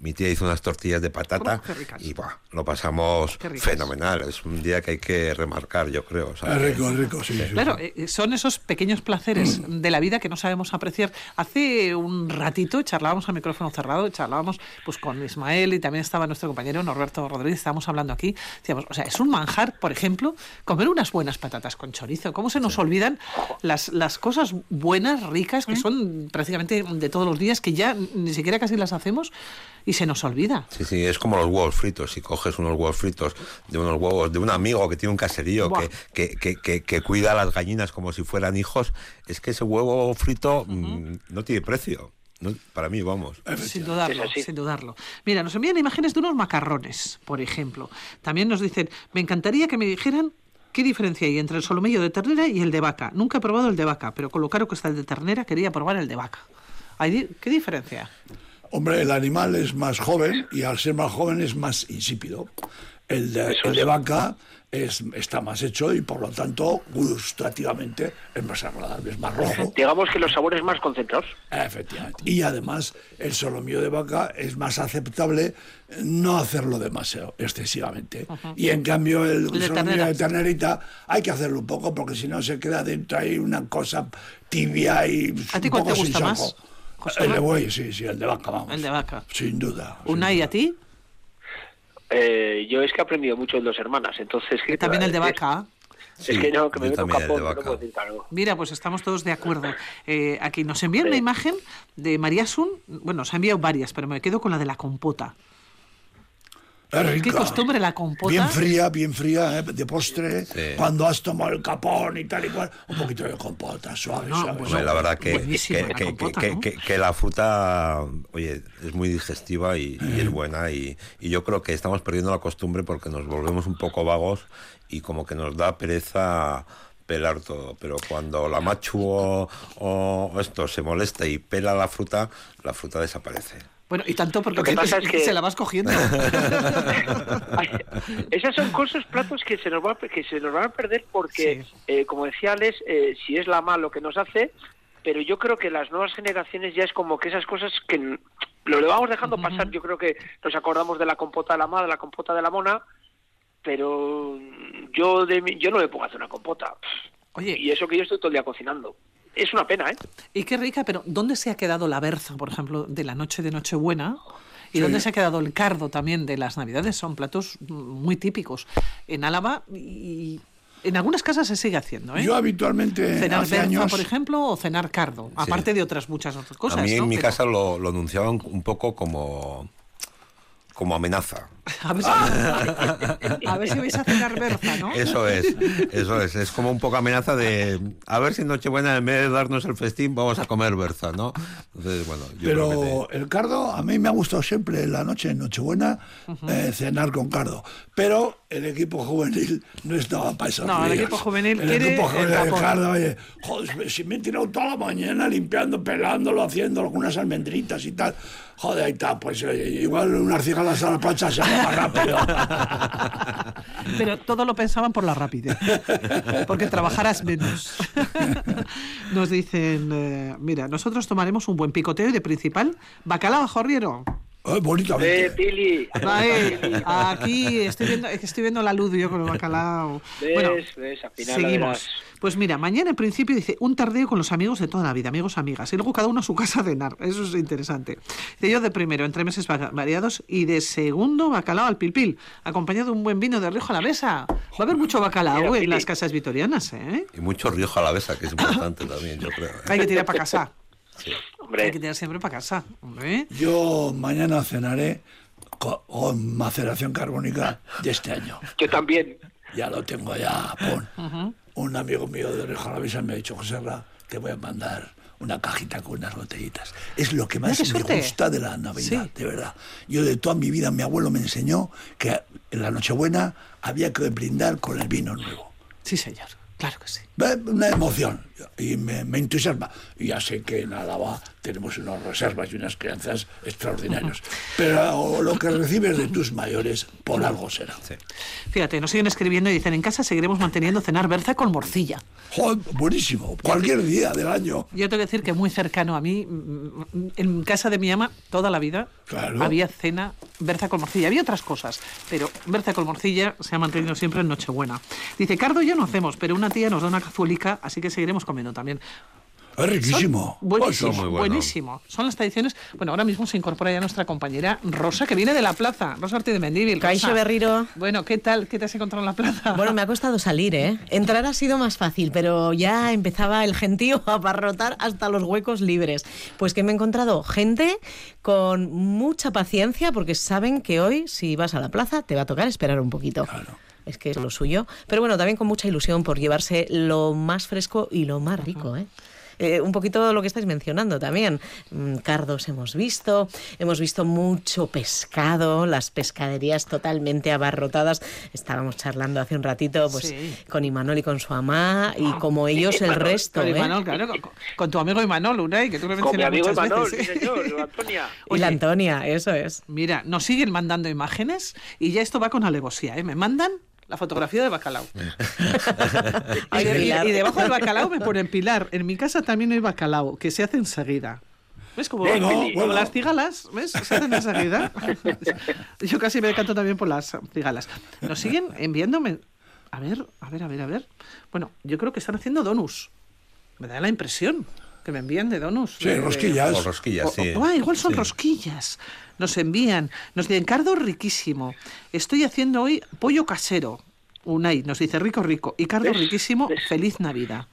mi tía hizo unas tortillas de patata y buah, lo pasamos fenomenal. Es un día que hay que remarcar, yo creo. o sea, Es que- rico, es rico, sí. sí. Claro, eh, son esos pequeños placeres de la vida que no sabemos apreciar. Hace un ratito charlábamos a micrófono cerrado, charlábamos pues con Ismael y también estaba nuestro compañero Norberto Rodríguez, estábamos hablando aquí, decíamos, o sea, es un manjar, por ejemplo, comer unas buenas patatas con chorizo. ¿Cómo se nos olvidan las, las cosas buenas, ricas, que son prácticamente de todos los días, que ya ni siquiera casi las hacemos y se nos olvida? Sí, sí, es como los huevos fritos. Si coges unos huevos fritos de unos huevos de un amigo que tiene un caserío que, que, que, que- que cuida a las gallinas como si fueran hijos, es que ese huevo frito mm, no tiene precio. No- para mí, vamos. Sin dudarlo, sin dudarlo. Mira, nos envían imágenes de unos macarrones, por ejemplo. También nos dicen, me encantaría que me dijeran qué diferencia hay entre el solomillo de ternera y el de vaca. Nunca he probado el de vaca, pero con lo caro que está el de ternera, quería probar el de vaca. Hay di- ¿Qué diferencia? Hombre, el animal es más joven y al ser más joven es más insípido. El de, el de vaca es, está más hecho y por lo tanto gustativamente es más agradable, es más rojo. Digamos que los sabores más concentrados. Efectivamente. Y además el solomillo de vaca es más aceptable no hacerlo demasiado, excesivamente. Y en cambio el, El de solomillo ternera. de ternerita hay que hacerlo un poco porque si no se queda dentro ahí una cosa tibia y ¿A ti un cuál poco te gusta sin más. José El de buey, sí, sí, el de vaca, vamos. El de vaca. Sin duda. ¿Unai a ti? Eh, yo es que he aprendido mucho de dos hermanas, entonces... ¿qué También el de vaca. es que no, que me meto capón, no puedo decir. Mira, pues estamos todos de acuerdo. Eh, aquí nos envían una imagen de María Sun. Bueno, nos ha enviado varias, pero me quedo con la de la compota. Es Qué costumbre la compota. Bien fría, bien fría, ¿eh? de postre. Cuando has tomado el capón y tal y cual, un poquito de compota, suave, suave. Hombre, la verdad que, que, la que- compota, que- ¿no? que- que la fruta, oye, es muy digestiva y, y es buena y, y yo creo que estamos perdiendo la costumbre porque nos volvemos un poco vagos y como que nos da pereza pelar todo, pero cuando la machu o, o esto se molesta y pela la fruta, la fruta desaparece. Bueno, y tanto porque Lo que pasa es que- se la vas cogiendo. Esas son cosas, platos que se nos, va, que se nos van a perder porque, eh, como decía Alex, eh, si es la mal lo que nos hace, pero yo creo que las nuevas generaciones ya es como que esas cosas que lo le vamos dejando pasar. Yo creo que nos acordamos de la compota de la ma, de la compota de la mona, pero yo de mi- yo no me a hacer una compota. Oye. Y eso que yo estoy todo el día cocinando. Es una pena, ¿eh? Y qué rica, pero ¿dónde se ha quedado la berza, por ejemplo, de la noche de Nochebuena? ¿Y Sí. dónde se ha quedado el cardo también de las Navidades? Son platos muy típicos. En Álava y en algunas casas se sigue haciendo, ¿eh? Yo habitualmente cenar hace berza, años... por ejemplo, o cenar cardo, aparte de otras muchas otras cosas. a mí ¿no? en mi Pero- casa lo, lo anunciaban un poco como, como amenaza. A ver, si... a ver si vais a cenar berza, ¿no? Eso es, eso es. Es como un poco amenaza de a ver si en Nochebuena en vez de darnos el festín vamos a comer berza, ¿no? Entonces, bueno, yo creo que Pero el cardo, a mí me ha gustado siempre la noche en Nochebuena eh, cenar con cardo. Pero el equipo juvenil no estaba para esas No, el equipo juvenil El quiere equipo el juvenil capón. cardo, oye, joder, si me he tirado toda la mañana limpiando, pelándolo, haciendo algunas almendritas y tal. Joder, ahí está, pues igual unas cigalas a la plancha se más rápido. Pero todo lo pensaban por la rapidez, porque trabajarás menos. Nos dicen, eh, mira, nosotros tomaremos un buen picoteo y de principal, bacalao jorriero. Bonitamente. Eh, Pili. Vale, aquí estoy viendo, es que estoy viendo la luz yo con el bacalao. ¿Ves? Bueno, ¿Ves? Al final seguimos. Pues mira, mañana en principio dice un tardeo con los amigos de toda la vida, amigos, amigas, y luego cada uno a su casa a cenar. Eso es interesante. Dice yo de primero, entre meses va- variados, y de segundo, bacalao al pilpil, acompañado de un buen vino de Rioja Alavesa. Va a haber mucho bacalao en las casas vitorianas, ¿eh? y mucho Rioja a la besa, que es importante también, yo creo. ¿eh? Hay que tirar para casa. Hombre. Hay que tirar siempre para casa. Hombre. Yo mañana cenaré con, con maceración carbónica de este año. Yo también. Ya lo tengo ya, pon. Un amigo mío de Rioja Alavesa me ha dicho, José Ra, te voy a mandar una cajita con unas botellitas. Es lo que más me gusta de la Navidad, Sí. de verdad. Yo de toda mi vida, mi abuelo me enseñó que en la Nochebuena había que brindar con el vino nuevo. Sí, señor. Claro que sí. Una emoción y me, me entusiasma. Ya sé que en Álava tenemos unas reservas y unas crianzas extraordinarias. Pero lo que recibes de tus mayores, por algo será. Fíjate, nos siguen escribiendo y dicen, en casa seguiremos manteniendo cenar berza con morcilla. Joder, buenísimo. Cualquier día del año. Yo tengo que decir que muy cercano a mí, en casa de mi ama, toda la vida, Claro. había cena berza con morcilla. Había otras cosas, pero berza con morcilla se ha mantenido siempre en Nochebuena. Dice, cardo ya no hacemos, pero una tía nos da una cazuelica, así que seguiremos comiendo también. Es riquísimo. Buenísimo, Oh, son buenísimo. Son las tradiciones. Bueno, ahora mismo se incorpora ya nuestra compañera Rosa, que viene de la plaza. Rosa Ortiz de Mendívil. Caixo. Berriro. Bueno, ¿qué tal? ¿Qué te has encontrado en la plaza? Bueno, me ha costado salir, ¿eh? Entrar ha sido más fácil, pero ya empezaba el gentío a abarrotar hasta los huecos libres. Pues que me he encontrado gente con mucha paciencia porque saben que hoy, si vas a la plaza, te va a tocar esperar un poquito. Es que es lo suyo. Pero bueno, también con mucha ilusión por llevarse lo más fresco y lo más rico, ¿eh? Eh, un poquito lo que estáis mencionando también. Mm, Cardos hemos visto, hemos visto mucho pescado, las pescaderías totalmente abarrotadas. Estábamos charlando hace un ratito pues, Sí. con Imanol y con su mamá y como ellos el resto. con ¿eh? Imanol, claro, con, con tu amigo Imanol, Unai, que tú le Con mi amigo Imanol, veces, sí ¿eh? señor, Antonia. Y la Antonia, eso es. Mira, nos siguen mandando imágenes y ya esto va con alevosía, ¿eh? Me mandan la fotografía del bacalao. y, de- y- Pilar. y debajo del bacalao me ponen Pilar. En mi casa también hay bacalao, que se hace enseguida. ¿Ves? Como, Bueno, como bueno. las cigalas, ¿ves? Se hacen enseguida. Yo casi me decanto también por las cigalas. Nos siguen enviándome... A ver, a ver, a ver, a ver. Bueno, yo creo que están haciendo donuts. Me da la impresión que me envían de donuts. Sí, de- de- rosquillas. O rosquillas, o- sí. o- ah, igual son Sí. rosquillas. Nos envían. Nos dicen, cardo riquísimo. Estoy haciendo hoy pollo casero. Unai nos dice rico, rico. Y Carlos, ¿Ves? riquísimo, feliz Navidad.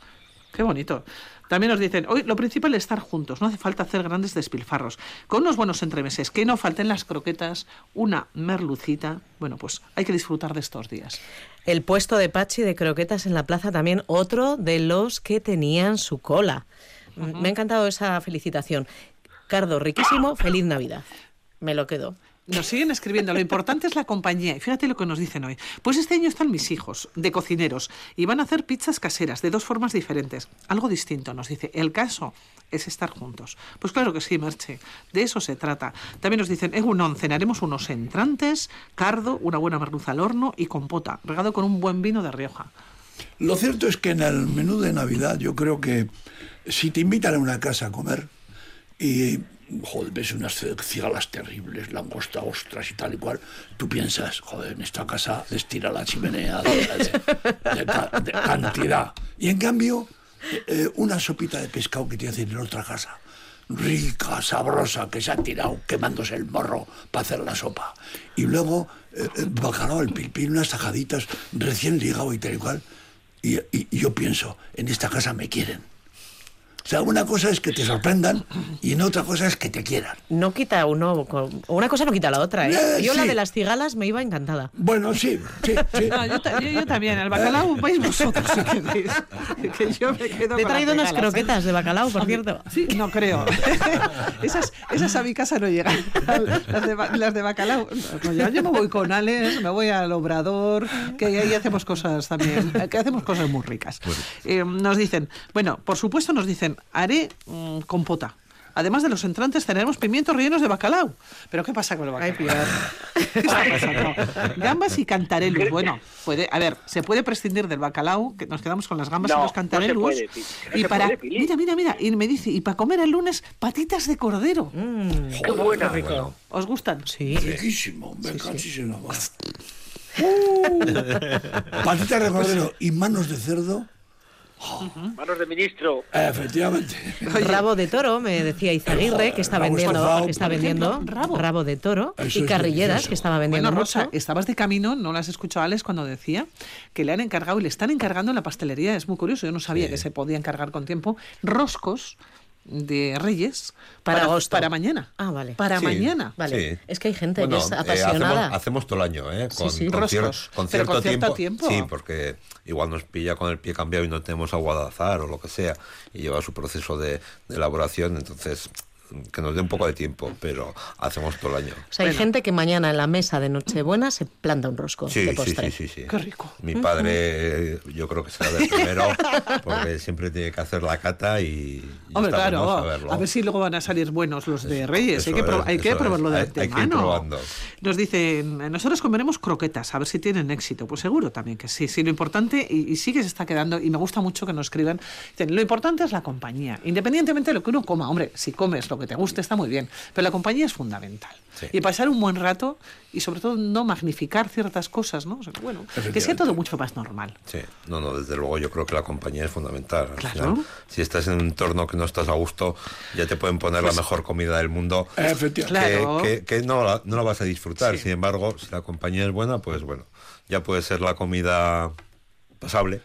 Qué bonito. También nos dicen, hoy lo principal es estar juntos, no hace falta hacer grandes despilfarros. Con unos buenos entremeses, que no falten las croquetas, una merlucita. Bueno, pues hay que disfrutar de estos días. El puesto de Pachi de croquetas en la plaza también, otro de los que tenían su cola. Me ha encantado esa felicitación. Cardo, riquísimo, feliz Navidad. Me lo quedo. Nos siguen escribiendo, lo importante es la compañía. Y fíjate lo que nos dicen hoy. Pues este año están mis hijos, de cocineros, y van a hacer pizzas caseras de dos formas diferentes. Algo distinto, nos dice. El caso es estar juntos. Pues claro que sí, Merche. De eso se trata. También nos dicen, Egunon, cenaremos unos entrantes, cardo, una buena merluza al horno y compota, regado con un buen vino de Rioja. Lo cierto es que en el menú de Navidad yo creo que si te invitan a una casa a comer y joder, ves unas cigalas terribles, langosta, ostras y tal y cual, tú piensas, joder, en esta casa les tira la chimenea de, de- de ca- de cantidad. Y en cambio, eh, una sopita de pescado que te hacen en otra casa, rica, sabrosa, que se ha tirado quemándose el morro para hacer la sopa. Y luego, eh, eh, bacalao al pilpil, unas tajaditas recién ligado y tal y cual. Y yo pienso, en esta casa me quieren. O sea, una cosa es que te sorprendan y en otra cosa es que te quieran. No quita uno, con- una cosa no quita la otra. ¿eh? Eh, Yo la de las cigalas me iba encantada. Bueno, sí, sí, sí. No, yo, ta- yo- yo también, el bacalao vais vosotros si queréis. Que yo me quedo Te he traído unas ¿eh? croquetas de bacalao, por cierto. Sí, no creo. esas, esas a mi casa no llegan. Las de, ba- las de bacalao. No, yo, yo me voy con Alex, me voy al Obrador, que ahí hacemos cosas también, que hacemos cosas muy ricas. Eh, nos dicen, bueno, por supuesto nos dicen, haré mm, compota. Además de los entrantes, tenemos pimientos rellenos de bacalao. ¿Pero qué pasa con el bacalao? ¿Qué está pasando? Gambas y cantarelos. Bueno, puede, a ver, se puede prescindir del bacalao, que nos quedamos con las gambas No, y no los se cantarelos. puede, no y se para, puede, Pili. mira, mira, mira, y me dice, y para comer el lunes, patitas de cordero. Qué buena. ¿Os gustan? Sí. Riquísimo, me cachísimo. Patitas de cordero y manos de cerdo. Manos de ministro. Efectivamente. Rabo de toro, me decía Izaguirre, que está vendiendo, que está vendiendo rabo. de toro Eso y carrilleras, delicioso. que estaba vendiendo Bueno, Rosa, mucho. estabas de camino, no lo has escuchado Alex cuando decía que le han encargado y le están encargando en la pastelería, es muy curioso, yo no sabía que se podía encargar con tiempo, roscos de Reyes Para agosto. para mañana. Ah, vale. Para Sí, mañana. Vale. Sí. Es que hay gente Bueno, que es eh, apasionada. hacemos, hacemos todo el año, ¿eh? Con, Sí, sí. con cier- cierto, con cierto tiempo, tiempo. Sí, porque igual nos pilla con el pie cambiado y no tenemos agua de azar o lo que sea, y lleva su proceso de, de elaboración, entonces que nos dé un poco de tiempo, pero hacemos todo el año. O sea, hay gente que mañana en la mesa de Nochebuena se planta un rosco Sí, de sí, postre. sí, sí, sí. Qué rico. Mi padre, yo creo que será del primero, porque siempre tiene que hacer la cata y, y Hombre, claro, saberlo. a ver si luego van a salir buenos los de Reyes. hay que, pro- es, hay que eso es. probarlo de Hay- hay que ir probando. Nos dicen, nosotros comeremos croquetas, a ver si tienen éxito. Pues seguro también que sí. Sí, lo importante, y, y sí que se está quedando, y me gusta mucho que nos escriban, dicen, lo importante es la compañía. Independientemente de lo que uno coma, hombre, si comes lo que te guste está muy bien, pero la compañía es fundamental. Sí. Y pasar un buen rato, y sobre todo no magnificar ciertas cosas, ¿no? O sea, bueno, que sea todo mucho más normal. Sí, no, no, desde luego yo creo que la compañía es fundamental. Al Claro. final, si estás en un entorno que no estás a gusto, ya te pueden poner Pues- la mejor comida del mundo. Efectivamente. Que, Claro. que- que no, la, no la vas a disfrutar. Sin embargo, si la compañía es buena, pues bueno, ya puede ser la comida pasable,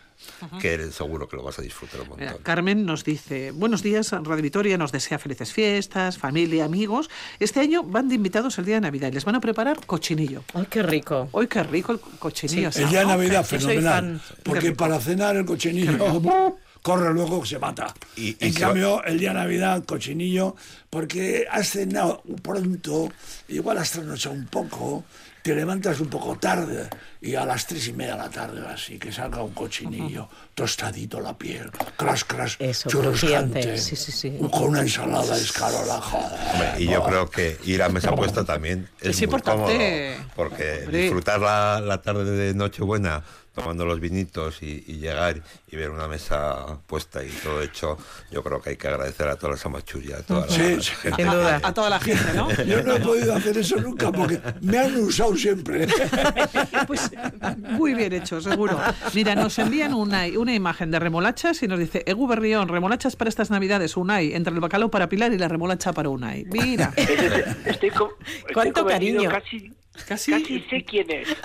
que seguro que lo vas a disfrutar un montón. Mira, Carmen nos dice, buenos días, Radio Vitoria nos desea felices fiestas, familia, amigos. Este año van de invitados el día de Navidad y les van a preparar cochinillo. ¡Ay, qué rico! Hoy qué rico el cochinillo. El día de Navidad, soy fenomenal. fan. Porque para cenar el cochinillo corre luego que se mata. Y- y en se cambio, el día de Navidad, cochinillo, porque has cenado pronto, igual has trasnochado un poco, te levantas un poco tarde y a las tres y media de la tarde así que salga un cochinillo tostadito la piel, crash crash, Eso, churruscante, crujiente. Sí, sí, sí. con una ensalada escarola, joder. Hombre, y yo creo que ir a mesa puesta también es, Es muy importante. cómodo, porque Hombre. disfrutar la, la tarde de Nochebuena tomando los vinitos y, y llegar y ver una mesa puesta y todo hecho, yo creo que hay que agradecer a toda esa machulla, a toda la- Sí. Sin duda. A toda la gente, ¿no? Yo no he podido hacer eso nunca porque me han usado siempre. Pues muy bien hecho, seguro. Mira, nos envían una, una imagen de remolachas y nos dice, Egu Berrión, remolachas para estas navidades, Unai, entre el bacalao para Pilar y la remolacha para Unai. Mira. Estoy, co- estoy ¿Cuánto cariño? Casi, Casi. Casi sé quién es.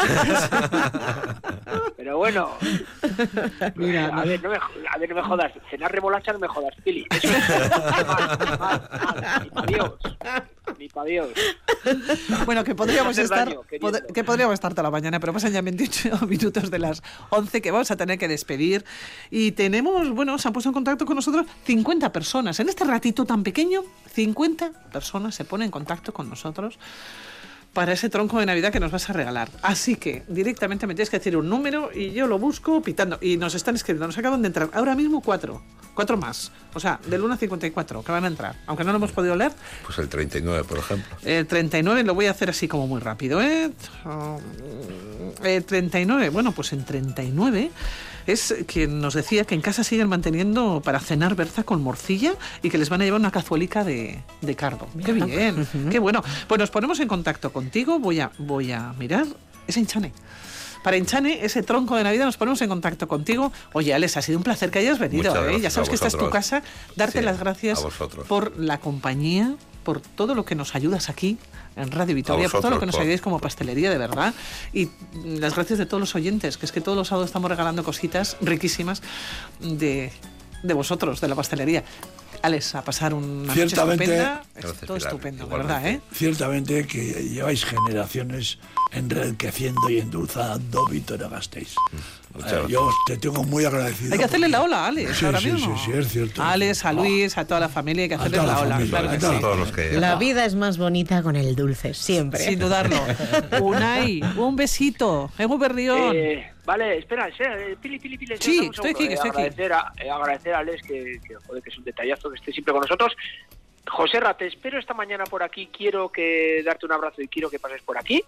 Pero bueno. Mira, a, ver, no me, a ver, no me jodas. Cenar remolacha no me jodas, Pili. Eso es mal, mal, mal. Ni pa' Dios. Ni pa' Dios. Bueno, que podríamos estar daño, pod- que podríamos estar toda la mañana, pero pasan ya 28 minutos de las 11 que vamos a tener que despedir y tenemos, bueno, se han puesto en contacto con nosotros 50 personas. En este ratito tan pequeño, 50 personas se ponen en contacto con nosotros para ese tronco de Navidad que nos vas a regalar. Así que directamente me tienes que decir un número y yo lo busco pitando. Y nos están escribiendo, nos acaban de entrar ahora mismo cuatro, cuatro más. O sea, del 1 al 54 que van a entrar. Aunque no lo hemos podido leer, Pues el 39, por ejemplo. el 39 lo voy a hacer así como muy rápido, ¿eh? El 39, bueno, pues en 39 es quien nos decía que en casa siguen manteniendo para cenar berza con morcilla y que les van a llevar una cazuelica de, de cardo. Qué bien, qué bueno. Pues nos ponemos en contacto contigo, voy a, voy a mirar, es Enchane. Para Enchane, ese tronco de Navidad, nos ponemos en contacto contigo. Oye, Alex, ha sido un placer que hayas venido. ¿eh? Ya sabes que esta es tu casa. Darte Sí, las gracias por la compañía, por todo lo que nos ayudas aquí en Radio Vitoria, por todo lo que nos ayudáis como pastelería, de verdad. Y mm, las gracias de todos los oyentes, que es que todos los sábados estamos regalando cositas riquísimas de, de vosotros, de la pastelería. Alex, a pasar una noche Ciertamente- estupenda. Gracias, Es todo Pilar, estupendo, de verdad, ¿eh? Ciertamente que lleváis generaciones enriqueciendo y endulzando Vitoria Gasteiz. Muchas Eh, gracias. yo te tengo muy agradecido. Hay que hacerle la ola a Alex Sí, ahora sí, mismo. sí, sí, es cierto. A Alex, a Luis, a toda la familia, hay que hacerle la, la ola. claro que sí. la Todos los que... La vida es más bonita con el dulce, siempre. Sin dudarlo. Unai, un besito. Ego Berrión. Eh, vale, espera, espera, eh, Pili, Pili, Pili. Sí, estoy aquí, que estoy aquí. agradecer A, eh, agradecer a Alex, que, que, joder, que es un detallazo, que esté siempre con nosotros. José te espero esta mañana por aquí. Quiero que darte un abrazo y quiero que pases por aquí.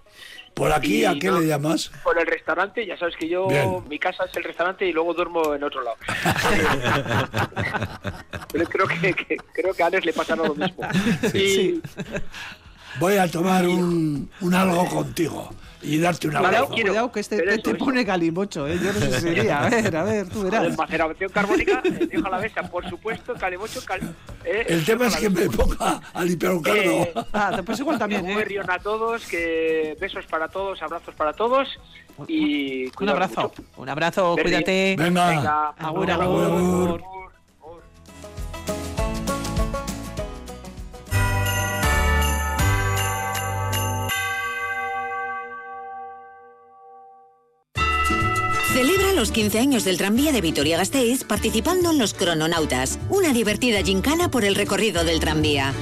¿Por aquí Y a qué no- le llamas? Por el restaurante. Ya sabes que yo, Bien. mi casa es el restaurante y luego duermo en otro lado. Pero creo que, que- creo que a Alex le pasa lo mismo. Y, Voy a tomar un, un algo contigo y darte un Cuidado, abrazo. cuidado, que este te, te pone calimocho, ¿eh? Yo no sé si sería. A ver, a ver, tú verás. maceración carbónica, eh, dejo la mesa, por supuesto, calimocho, cal, eh, El tema es que me ponga a limpiar un cardo. Eh, Ah, pues igual también, Un ¿eh? berrión a todos, que besos para todos, abrazos para todos y Un abrazo. mucho. Un abrazo, cuídate. Venga. Venga, Agur, agur, agur. agur. Los 15 años del tranvía de Vitoria-Gasteiz participando en los Crononautas, una divertida gincana por el recorrido del tranvía.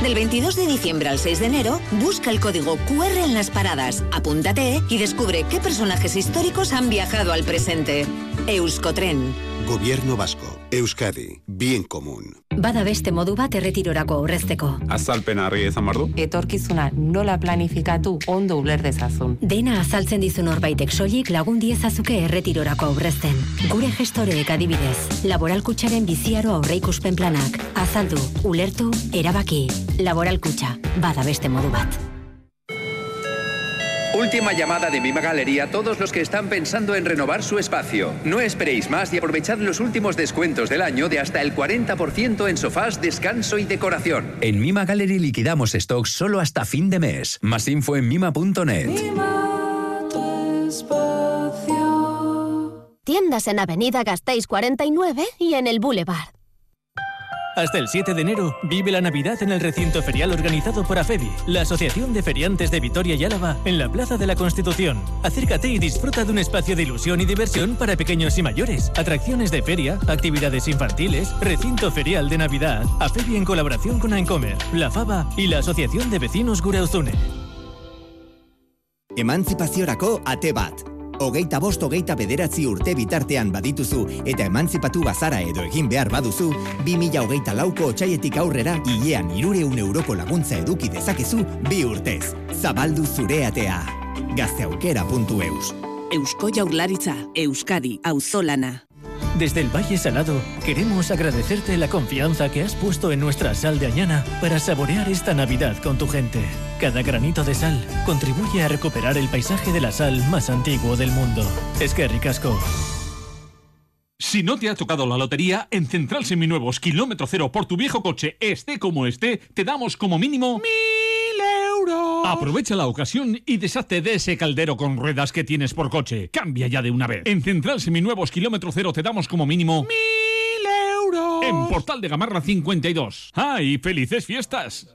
Del 22 de diciembre al 6 de enero, busca el código QR en las paradas, apúntate y descubre qué personajes históricos han viajado al presente. Euskotren. Gobierno vasco. Euskadi. Bien común. Bada beste modu bat erretirorako aurrezteko. Azalpen harri izan bardu? Etorkizuna nola planifikatu ondo uler dezazun. Dena azaltzen dizu norbaitek soilik lagun diezazuke erretirorako aurrezten. Gure gestoreek adibidez, laboralkutxaren biziaro aurreikuspen planak. Azaldu, ulertu, erabaki. Laboralkutxa, bada beste modu bat. Última llamada de Mima Galería a todos los que están pensando en renovar su espacio. No esperéis más y aprovechad los últimos descuentos del año de hasta el 40% en sofás, descanso y decoración. En Mima Gallery liquidamos stocks solo hasta fin de mes. Más info en mima.net. Tiendas en Avenida Gasteiz 49 y en el Boulevard. Hasta el 7 de enero, vive la Navidad en el recinto ferial organizado por AFEBI, la Asociación de Feriantes de Vitoria y Álava, en la Plaza de la Constitución. Acércate y disfruta de un espacio de ilusión y diversión para pequeños y mayores, atracciones de feria, actividades infantiles, recinto ferial de Navidad, AFEBI en colaboración con Ancomer, La Faba y la Asociación de Vecinos Gureuzune. Emantzipaziorako ate bat. Hogeita bost hogeita bederatzi urte bitartean badituzu eta emantzipatu bazara edo egin behar baduzu, 2000 hogeita lauko otxaietik aurrera hilean irureun euroko laguntza eduki dezakezu bi urtez. Zabaldu zure atea. Gazteaukera.eus Eusko Jaurlaritza, Euskadi, Auzolana. Desde el Valle Salado, queremos agradecerte la confianza que has puesto en nuestra sal de Añana para saborear esta Navidad con tu gente. Cada granito de sal contribuye a recuperar el paisaje de la sal más antiguo del mundo. Es que ricasco. Si no te ha tocado la lotería, en Central Seminuevos Kilómetro Cero por tu viejo coche, esté como esté, te damos como mínimo ¡Mil euros! Aprovecha la ocasión y deshazte de ese caldero con ruedas que tienes por coche. Cambia ya de una vez. En Central Seminuevos Kilómetro Cero te damos como mínimo mil euros. En Portal de Gamarra 52. ¡Ay, felices fiestas!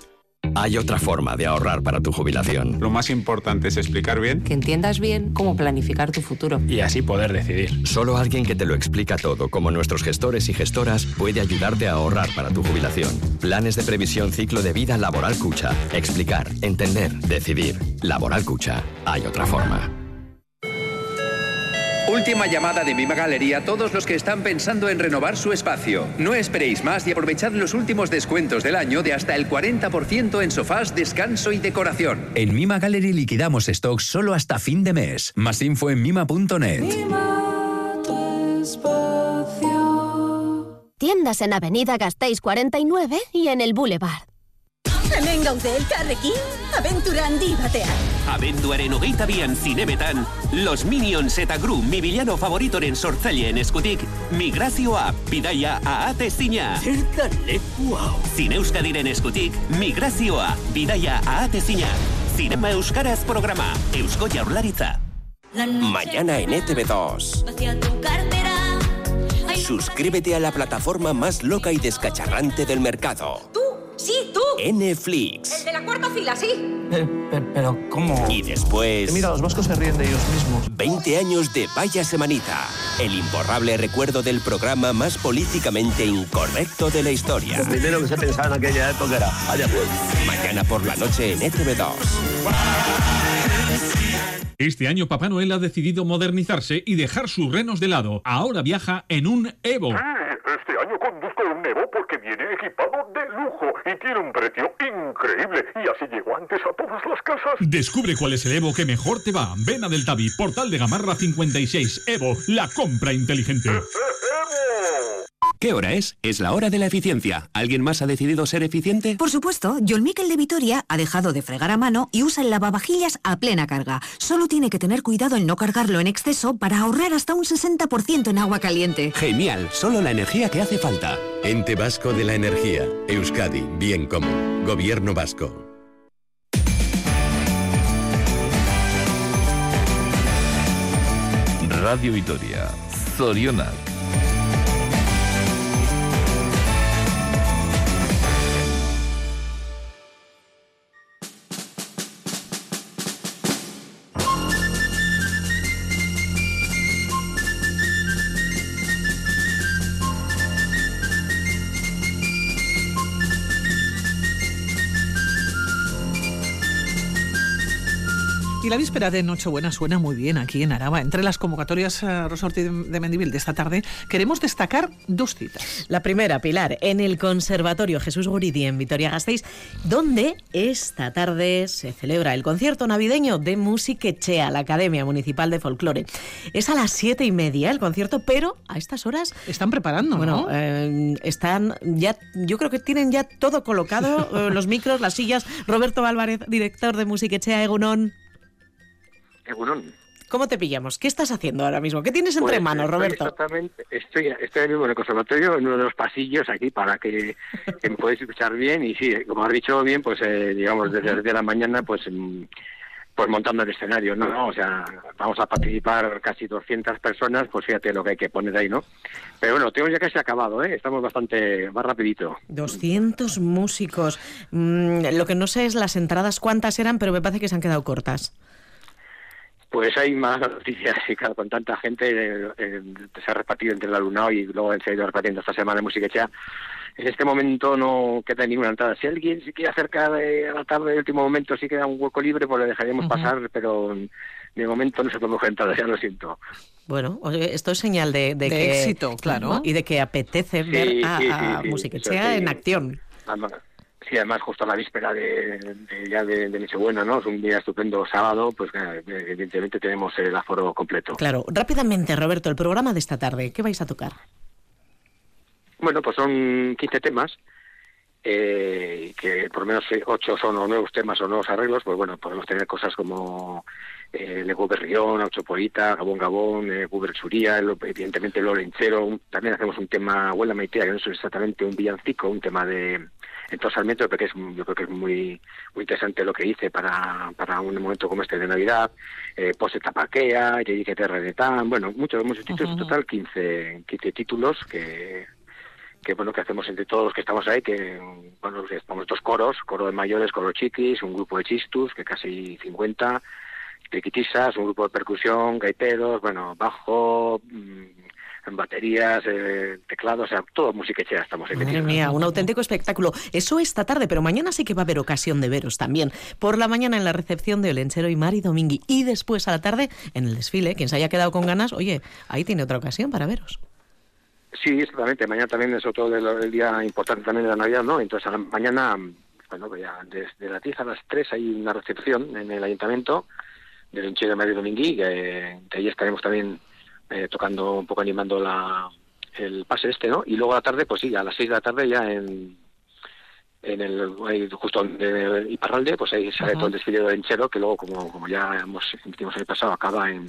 Hay otra forma de ahorrar para tu jubilación. Lo más importante es explicar bien. Que entiendas bien cómo planificar tu futuro. Y así poder decidir. Solo alguien que te lo explica todo, como nuestros gestores y gestoras, puede ayudarte a ahorrar para tu jubilación. Planes de previsión ciclo de vida Laboral Cucha. Explicar, entender, decidir. Laboral Cucha. Hay otra forma. Última llamada de Mima Galería a todos los que están pensando en renovar su espacio. No esperéis más y aprovechad los últimos descuentos del año de hasta el 40% en sofás, descanso y decoración. En Mima Gallery liquidamos stocks solo hasta fin de mes. Más info en mima.net. Tiendas en Avenida Gasteiz 49 y en el Boulevard. Hemen gaude elkarrekin, abentura handi batean. Abenduaren hogeita bian zinemetan, Los Minions eta Gru, mi villano favoritoren sortzaileen eskutik, migrazioa, bidaia ahatezina. Zertan leku hau. Zine Euskadiren eskutik, migrazioa, bidaia ahatezina. Cinema Euskaraz programa, Eusko Jaurlaritza. Mañana en E ETV2. Hacia tu cartera. Ay, Suscríbete a la plataforma más loca y descacharrante del mercado. Tú, sí, tú. Netflix. El de la cuarta fila, sí. pero, ¿cómo? Y después... Mira, los vascos se ríen de ellos mismos. 20 años de Vaya Semanita. El imborrable recuerdo del programa más políticamente incorrecto de la historia. Lo primero que se pensaba en aquella época era, vaya pues. Mañana por la noche en E ETV2. Este año Papá Noel ha decidido modernizarse y dejar sus renos de lado. Ahora viaja en un Evo. Este y tiene un precio increíble. Y así llego antes a todas las casas. Descubre cuál es el Evo que mejor te va. Ven a Del Tabi, Portal de Gamarra 56. Evo, la compra inteligente. ¿Qué hora es? Es la hora de la eficiencia. ¿Alguien más ha decidido ser eficiente? Por supuesto, John Miquel de Vitoria ha dejado de fregar a mano y usa el lavavajillas a plena carga. Solo tiene que tener cuidado en no cargarlo en exceso para ahorrar hasta un 60% en agua caliente. Genial, solo la energía que hace falta. Ente Vasco de la Energía. Euskadi. Bien común. Gobierno Vasco. Radio Vitoria. Zorionak. La víspera de Nochebuena suena muy bien aquí en Araba. Entre las convocatorias Rosa Ortiz de Mendivil de esta tarde, queremos destacar dos citas. La primera, Pilar, en el Conservatorio Jesús Guridi en Vitoria-Gasteiz, donde esta tarde se celebra el concierto navideño de Musiquechea, la Academia Municipal de Folclore. Es a las siete y media el concierto, pero a estas horas... Están preparando, Bueno, ¿no? eh, están ya, yo creo que tienen ya todo colocado, eh, los micros, las sillas. Roberto Álvarez, director de Musiquechea Egunon. Egunon. ¿Cómo te pillamos? ¿Qué estás haciendo ahora mismo? ¿Qué tienes entre Pues, manos, Roberto? Exactamente, estoy, estoy mismo en el conservatorio, en uno de los pasillos aquí para que, que me podáis escuchar bien. Y sí, como has dicho bien, pues eh, digamos desde las 10 de la mañana, pues mm, pues montando el escenario, ¿no? ¿no? O sea, vamos a participar casi 200 personas, pues fíjate lo que hay que poner ahí, ¿no? Pero bueno, tengo ya casi acabado, ¿eh? Estamos bastante más rapidito. 200 músicos. Mm, lo que no sé es las entradas cuántas eran, pero me parece que se han quedado cortas. Pues hay más noticias y claro, con tanta gente eh, eh, se ha repartido entre el alumnado y luego se ha ido repartiendo esta semana en Música Echea. En este momento no queda ninguna entrada. Si alguien se quiere acercar eh, a la tarde, en el último momento, sí queda un hueco libre, pues le dejaríamos pasar, pero de momento no se coger entrada, ya lo siento. Bueno, oye, esto es señal de, De de que, éxito, claro. ¿no? Y de que apetece ver a, sí, a sí, sí, Musiquechea en acción. Además, sí, además justo a la víspera de, de- ya de, de Nochebuena, ¿no? Es un día estupendo sábado, pues eh, evidentemente tenemos el aforo completo. Claro, rápidamente, Roberto, el programa de esta tarde, ¿qué vais a tocar? Bueno, pues son 15 temas, eh, que por lo menos 8 son o nuevos temas o nuevos arreglos, pues bueno, podemos tener cosas como eh, Lego Berrión, Ocho Poita, Gabón Gabón, eh, Guber Suría, el- evidentemente Lorencero, un- también hacemos un tema, Abuela Maitea, que no es exactamente un villancico, un tema de entonces Sarmiento, pero que es, yo creo que es muy muy interesante lo que hice para, para un momento como este de Navidad, eh, Pose Tapaquea, Yeye que Terra de Tan, bueno, muchos, muchos títulos, en total 15, 15 títulos que que bueno que hacemos entre todos los que estamos ahí que bueno estamos dos coros coro de mayores coro chiquis un grupo de chistus que casi 50 triquitisas un grupo de percusión gaiteros bueno bajo mm, en baterías eh, teclados o sea todo musiquechera estamos ahí Madre mía, un auténtico espectáculo. Eso esta tarde, pero mañana sí que va a haber ocasión de veros también. Por la mañana en la recepción de Olenchero y Mari Domingui y después a la tarde en el desfile. Quien se haya quedado con ganas, oye, ahí tiene otra ocasión para veros. Sí, exactamente. Mañana también es otro del el día importante también de la Navidad, ¿no? Entonces, a la mañana, bueno, pues ya desde las 10 a las 3 hay una recepción en el ayuntamiento del Enchero de Mario Domingui, que, que ahí estaremos también eh, tocando un poco animando la, el pase este, ¿no? Y luego a la tarde, pues sí, a las 6 de la tarde ya en en el ahí justo en Iparralde, pues ahí sale Ajá. todo el desfile del Enchero, que luego, como, como ya hemos emitimos el pasado, acaba en,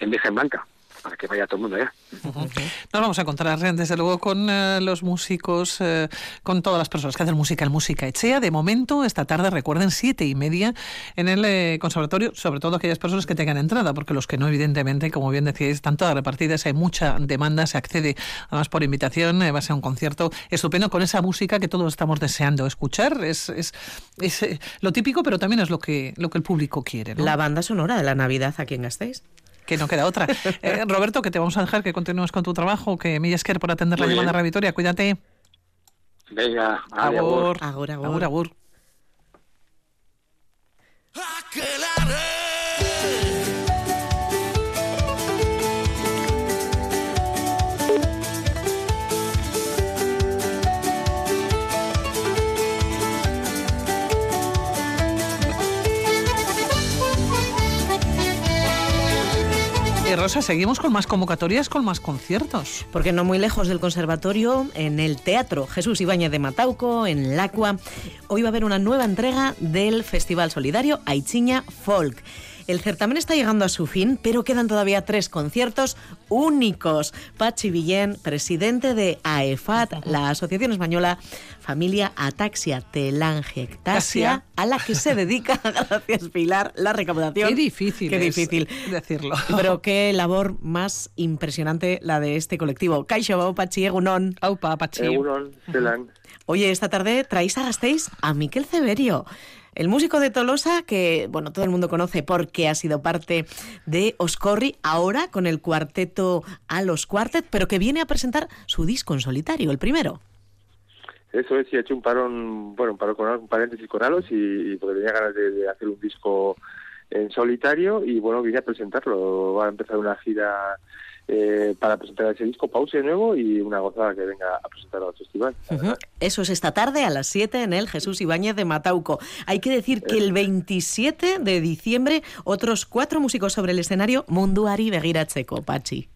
en Virgen Blanca, para que vaya todo el mundo allá. Nos vamos a encontrar, desde luego, con eh, los músicos, eh, con todas las personas que hacen música en Música Echea. De momento, esta tarde, recuerden, siete y media en el eh, conservatorio, sobre todo aquellas personas que tengan entrada, porque los que no, evidentemente, como bien decíais, están todas repartidas, hay mucha demanda, se accede además por invitación, eh, va a ser un concierto estupendo con esa música que todos estamos deseando escuchar. Es, es, es, eh, lo típico, pero también es lo que, lo que el público quiere. ¿no? La banda sonora de la Navidad aquí en Gasteiz. Que no queda otra. Eh, Roberto, que te vamos a dejar que continúes con tu trabajo, que Millas Kerr por atender la llamada bien. de Vitoria. Cuídate. Venga. Agur, agur. Agur, agur. Seguimos con más convocatorias, con más conciertos. Porque no muy lejos del conservatorio, en el Teatro Jesús Ibáñez de Matauco, en Lacua, hoy va a haber una nueva entrega del Festival Solidario Aichiña Folk. El certamen está llegando a su fin, pero quedan todavía tres conciertos únicos. Pachi Villén, presidente de AEFAT, la Asociación Española Familia Ataxia Telangiectasia, a la que se dedica, gracias Pilar, la recaudación. Qué difícil Qué es difícil. decirlo. Pero qué labor más impresionante la de este colectivo. Kaixo, Pachi, Egunon. Aupa, Pachi. Egunon. Oye, esta tarde traéis a Gasteiz a Miquel Ceberio. El músico de Tolosa, que bueno, todo el mundo conoce porque ha sido parte de Oscorri, ahora con el cuarteto a los Quartet, pero que viene a presentar su disco en solitario, el primero. Eso es, y he hecho un parón, bueno, un parón con un paréntesis con Alos y, porque tenía ganas de, de hacer un disco en solitario y bueno, vine a presentarlo. Va a empezar una gira eh, para presentar ese disco, pause de nuevo y una gozada que venga a presentarlo al festival. Eso es esta tarde a las 7 en el Jesús Ibáñez de Matauco. Hay que decir que el 27 de diciembre otros cuatro músicos sobre el escenario Munduari Begiratzeko, Pachi.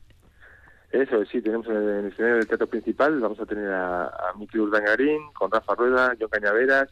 Eso es, sí, tenemos en el escenario del teatro principal, vamos a tener a, a Miki Urdangarín, con Rafa Rueda, John Cañaveras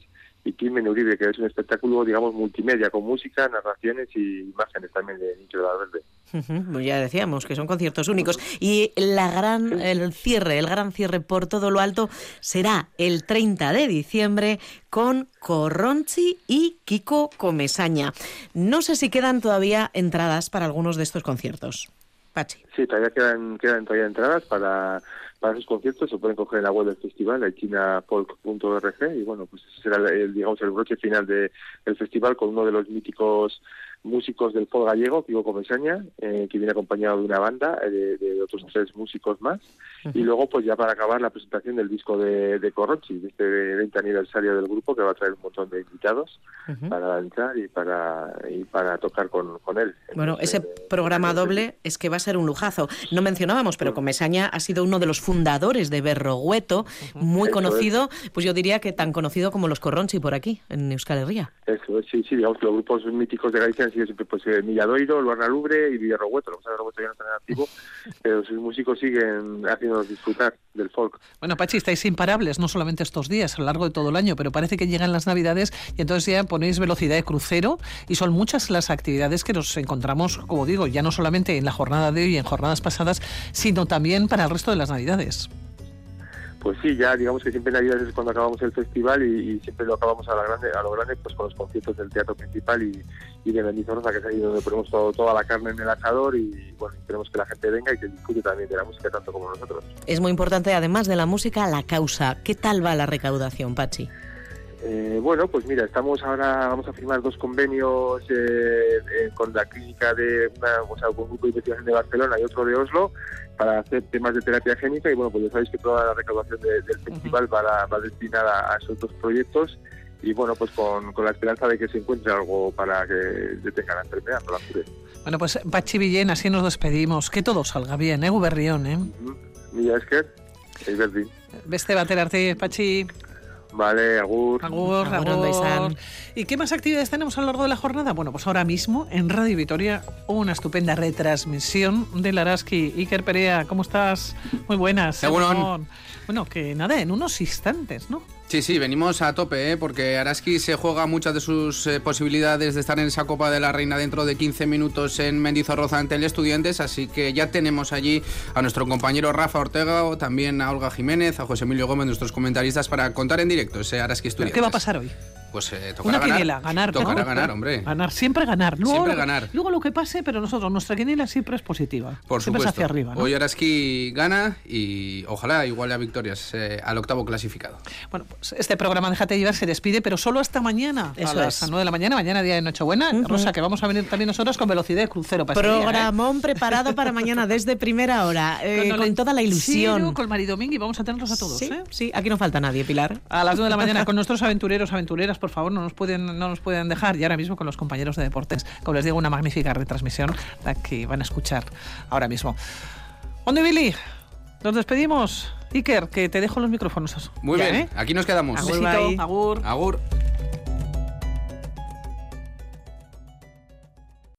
y Kim Uribe, que es un espectáculo, digamos, multimedia, con música, narraciones y imágenes también de Nicho de Valverde. Ujú, pues ya decíamos que son conciertos únicos y la gran el cierre, el gran cierre por todo lo alto será el 30 de diciembre con Corronchi y Kiko Comesaña. No sé si quedan todavía entradas para algunos de estos conciertos. Pachi. Sí, todavía quedan, quedan todavía entradas para, para esos conciertos, se pueden coger en la web del festival, chinafolk.org, y bueno, pues será el, digamos, el broche final de, del festival con uno de los míticos músicos del folk gallego, Kiko Comesaña, eh, que viene acompañado de una banda eh, de, de otros tres músicos más, y luego pues ya para acabar la presentación del disco de, de Corrochi, de este 20 aniversario del grupo, que va a traer un montón de invitados para danzar y para, y para tocar con, con él. Bueno, ese programa doble es que va a ser un lujazo. No mencionábamos, pero Comesaña ha sido udo de los fundadores de Berrogueto, muy Eso conocido, pues yo diría que tan conocido como los Corronchi por aquí, en Euskal Herria. Eso, es, sí, sí, digamos que los grupos míticos de Galicia sido siempre pues eh, Milladoiro, Lubre y Villarrobueto. Lo que pasa es que Robueto ya no está en activo, pero sus músicos siguen haciéndonos disfrutar del folk. Bueno, Pachi, estáis imparables, no solamente estos días, a lo largo de todo el año, pero parece que llegan las Navidades y entonces ya ponéis velocidad de crucero y son muchas las actividades que nos encontramos, como digo, ya no solamente en la jornada de hoy y en jornadas pasadas, sino también para el resto de las Navidades. Pues sí, ya digamos que siempre Navidad es cuando acabamos el festival y, y siempre lo acabamos a, la grande, a lo grande pues con los conciertos del teatro principal y, y de Mendizorroza, que es ahí donde ponemos todo, toda la carne en el asador y bueno, queremos que la gente venga y que disfrute también de la música tanto como nosotros. Es muy importante, además de la música, la causa. ¿Qué tal va la recaudación, Pachi? Eh, bueno, pues mira, estamos ahora, vamos a firmar dos convenios eh, eh, con la clínica de una, o sea, con un grupo de investigación de Barcelona y otro de Oslo para hacer temas de terapia génica y bueno, pues ya sabéis que toda la recaudación de- del festival va, a- va destinada a esos dos proyectos y bueno, pues con, con la esperanza de que se encuentre algo para que detenga la enfermedad, no la cure. Bueno, pues Pachi Villén, así nos despedimos. Que todo salga bien, ¿eh, Guberrión, eh? Mila esker, Eiberdi. Beste batera arte, Pachi. Vale, agur. Agur, Agur, izan. agur. ¿Y qué más actividades tenemos a lo largo de la jornada? Bueno, pues ahora mismo en Radio Vitoria una estupenda retransmisión del Araski. Iker Perea, ¿cómo estás? Muy buenas. Bueno, que nada, en unos instantes, ¿no? Sí, sí, venimos a tope, ¿eh? porque Araski se juega muchas de sus eh, posibilidades de estar en esa Copa de la Reina dentro de 15 minutos en Mendizorroza ante el Estudiantes, así que ya tenemos allí a nuestro compañero Rafa Ortega, o también a Olga Jiménez, a José Emilio Gómez, nuestros comentaristas, para contar en directo ese Araski Estudiantes. ¿Qué va a pasar hoy? Pues eh, tocará Una ganar. quiniela, ganar. ¿no? Tocará ganar, hombre. Ganar, siempre ganar. Luego, Siempre lo- ganar. Luego lo que pase, pero nosotros, nuestra quiniela siempre es positiva. Por siempre supuesto. es hacia arriba. ¿no? Hoy Araski gana y ojalá iguale a victorias eh, al octavo clasificado. Bueno, pues este programa Déjate llevar se despide, pero solo hasta mañana. Eso a las es. 9 de la mañana, mañana día de Nochebuena. Rosa, que vamos a venir también nosotros con velocidad de crucero para día, ¿eh? Programón preparado para mañana desde primera hora, eh, Con toda la ilusión. Chiro, con Maridomingo y vamos a tenerlos a todos. Sí, ¿eh? sí, aquí no falta nadie, Pilar. A las 9 de la mañana con nuestros aventureros, aventureras, por favor, no nos pueden, no nos pueden dejar. Y ahora mismo con los compañeros de deportes. Como les digo, una magnífica retransmisión la que van a escuchar ahora mismo. Ondo y Billy, nos despedimos. Iker, que te dejo los micrófonos. Muy Ya, bien, ¿eh? aquí nos quedamos. Agur. Agur.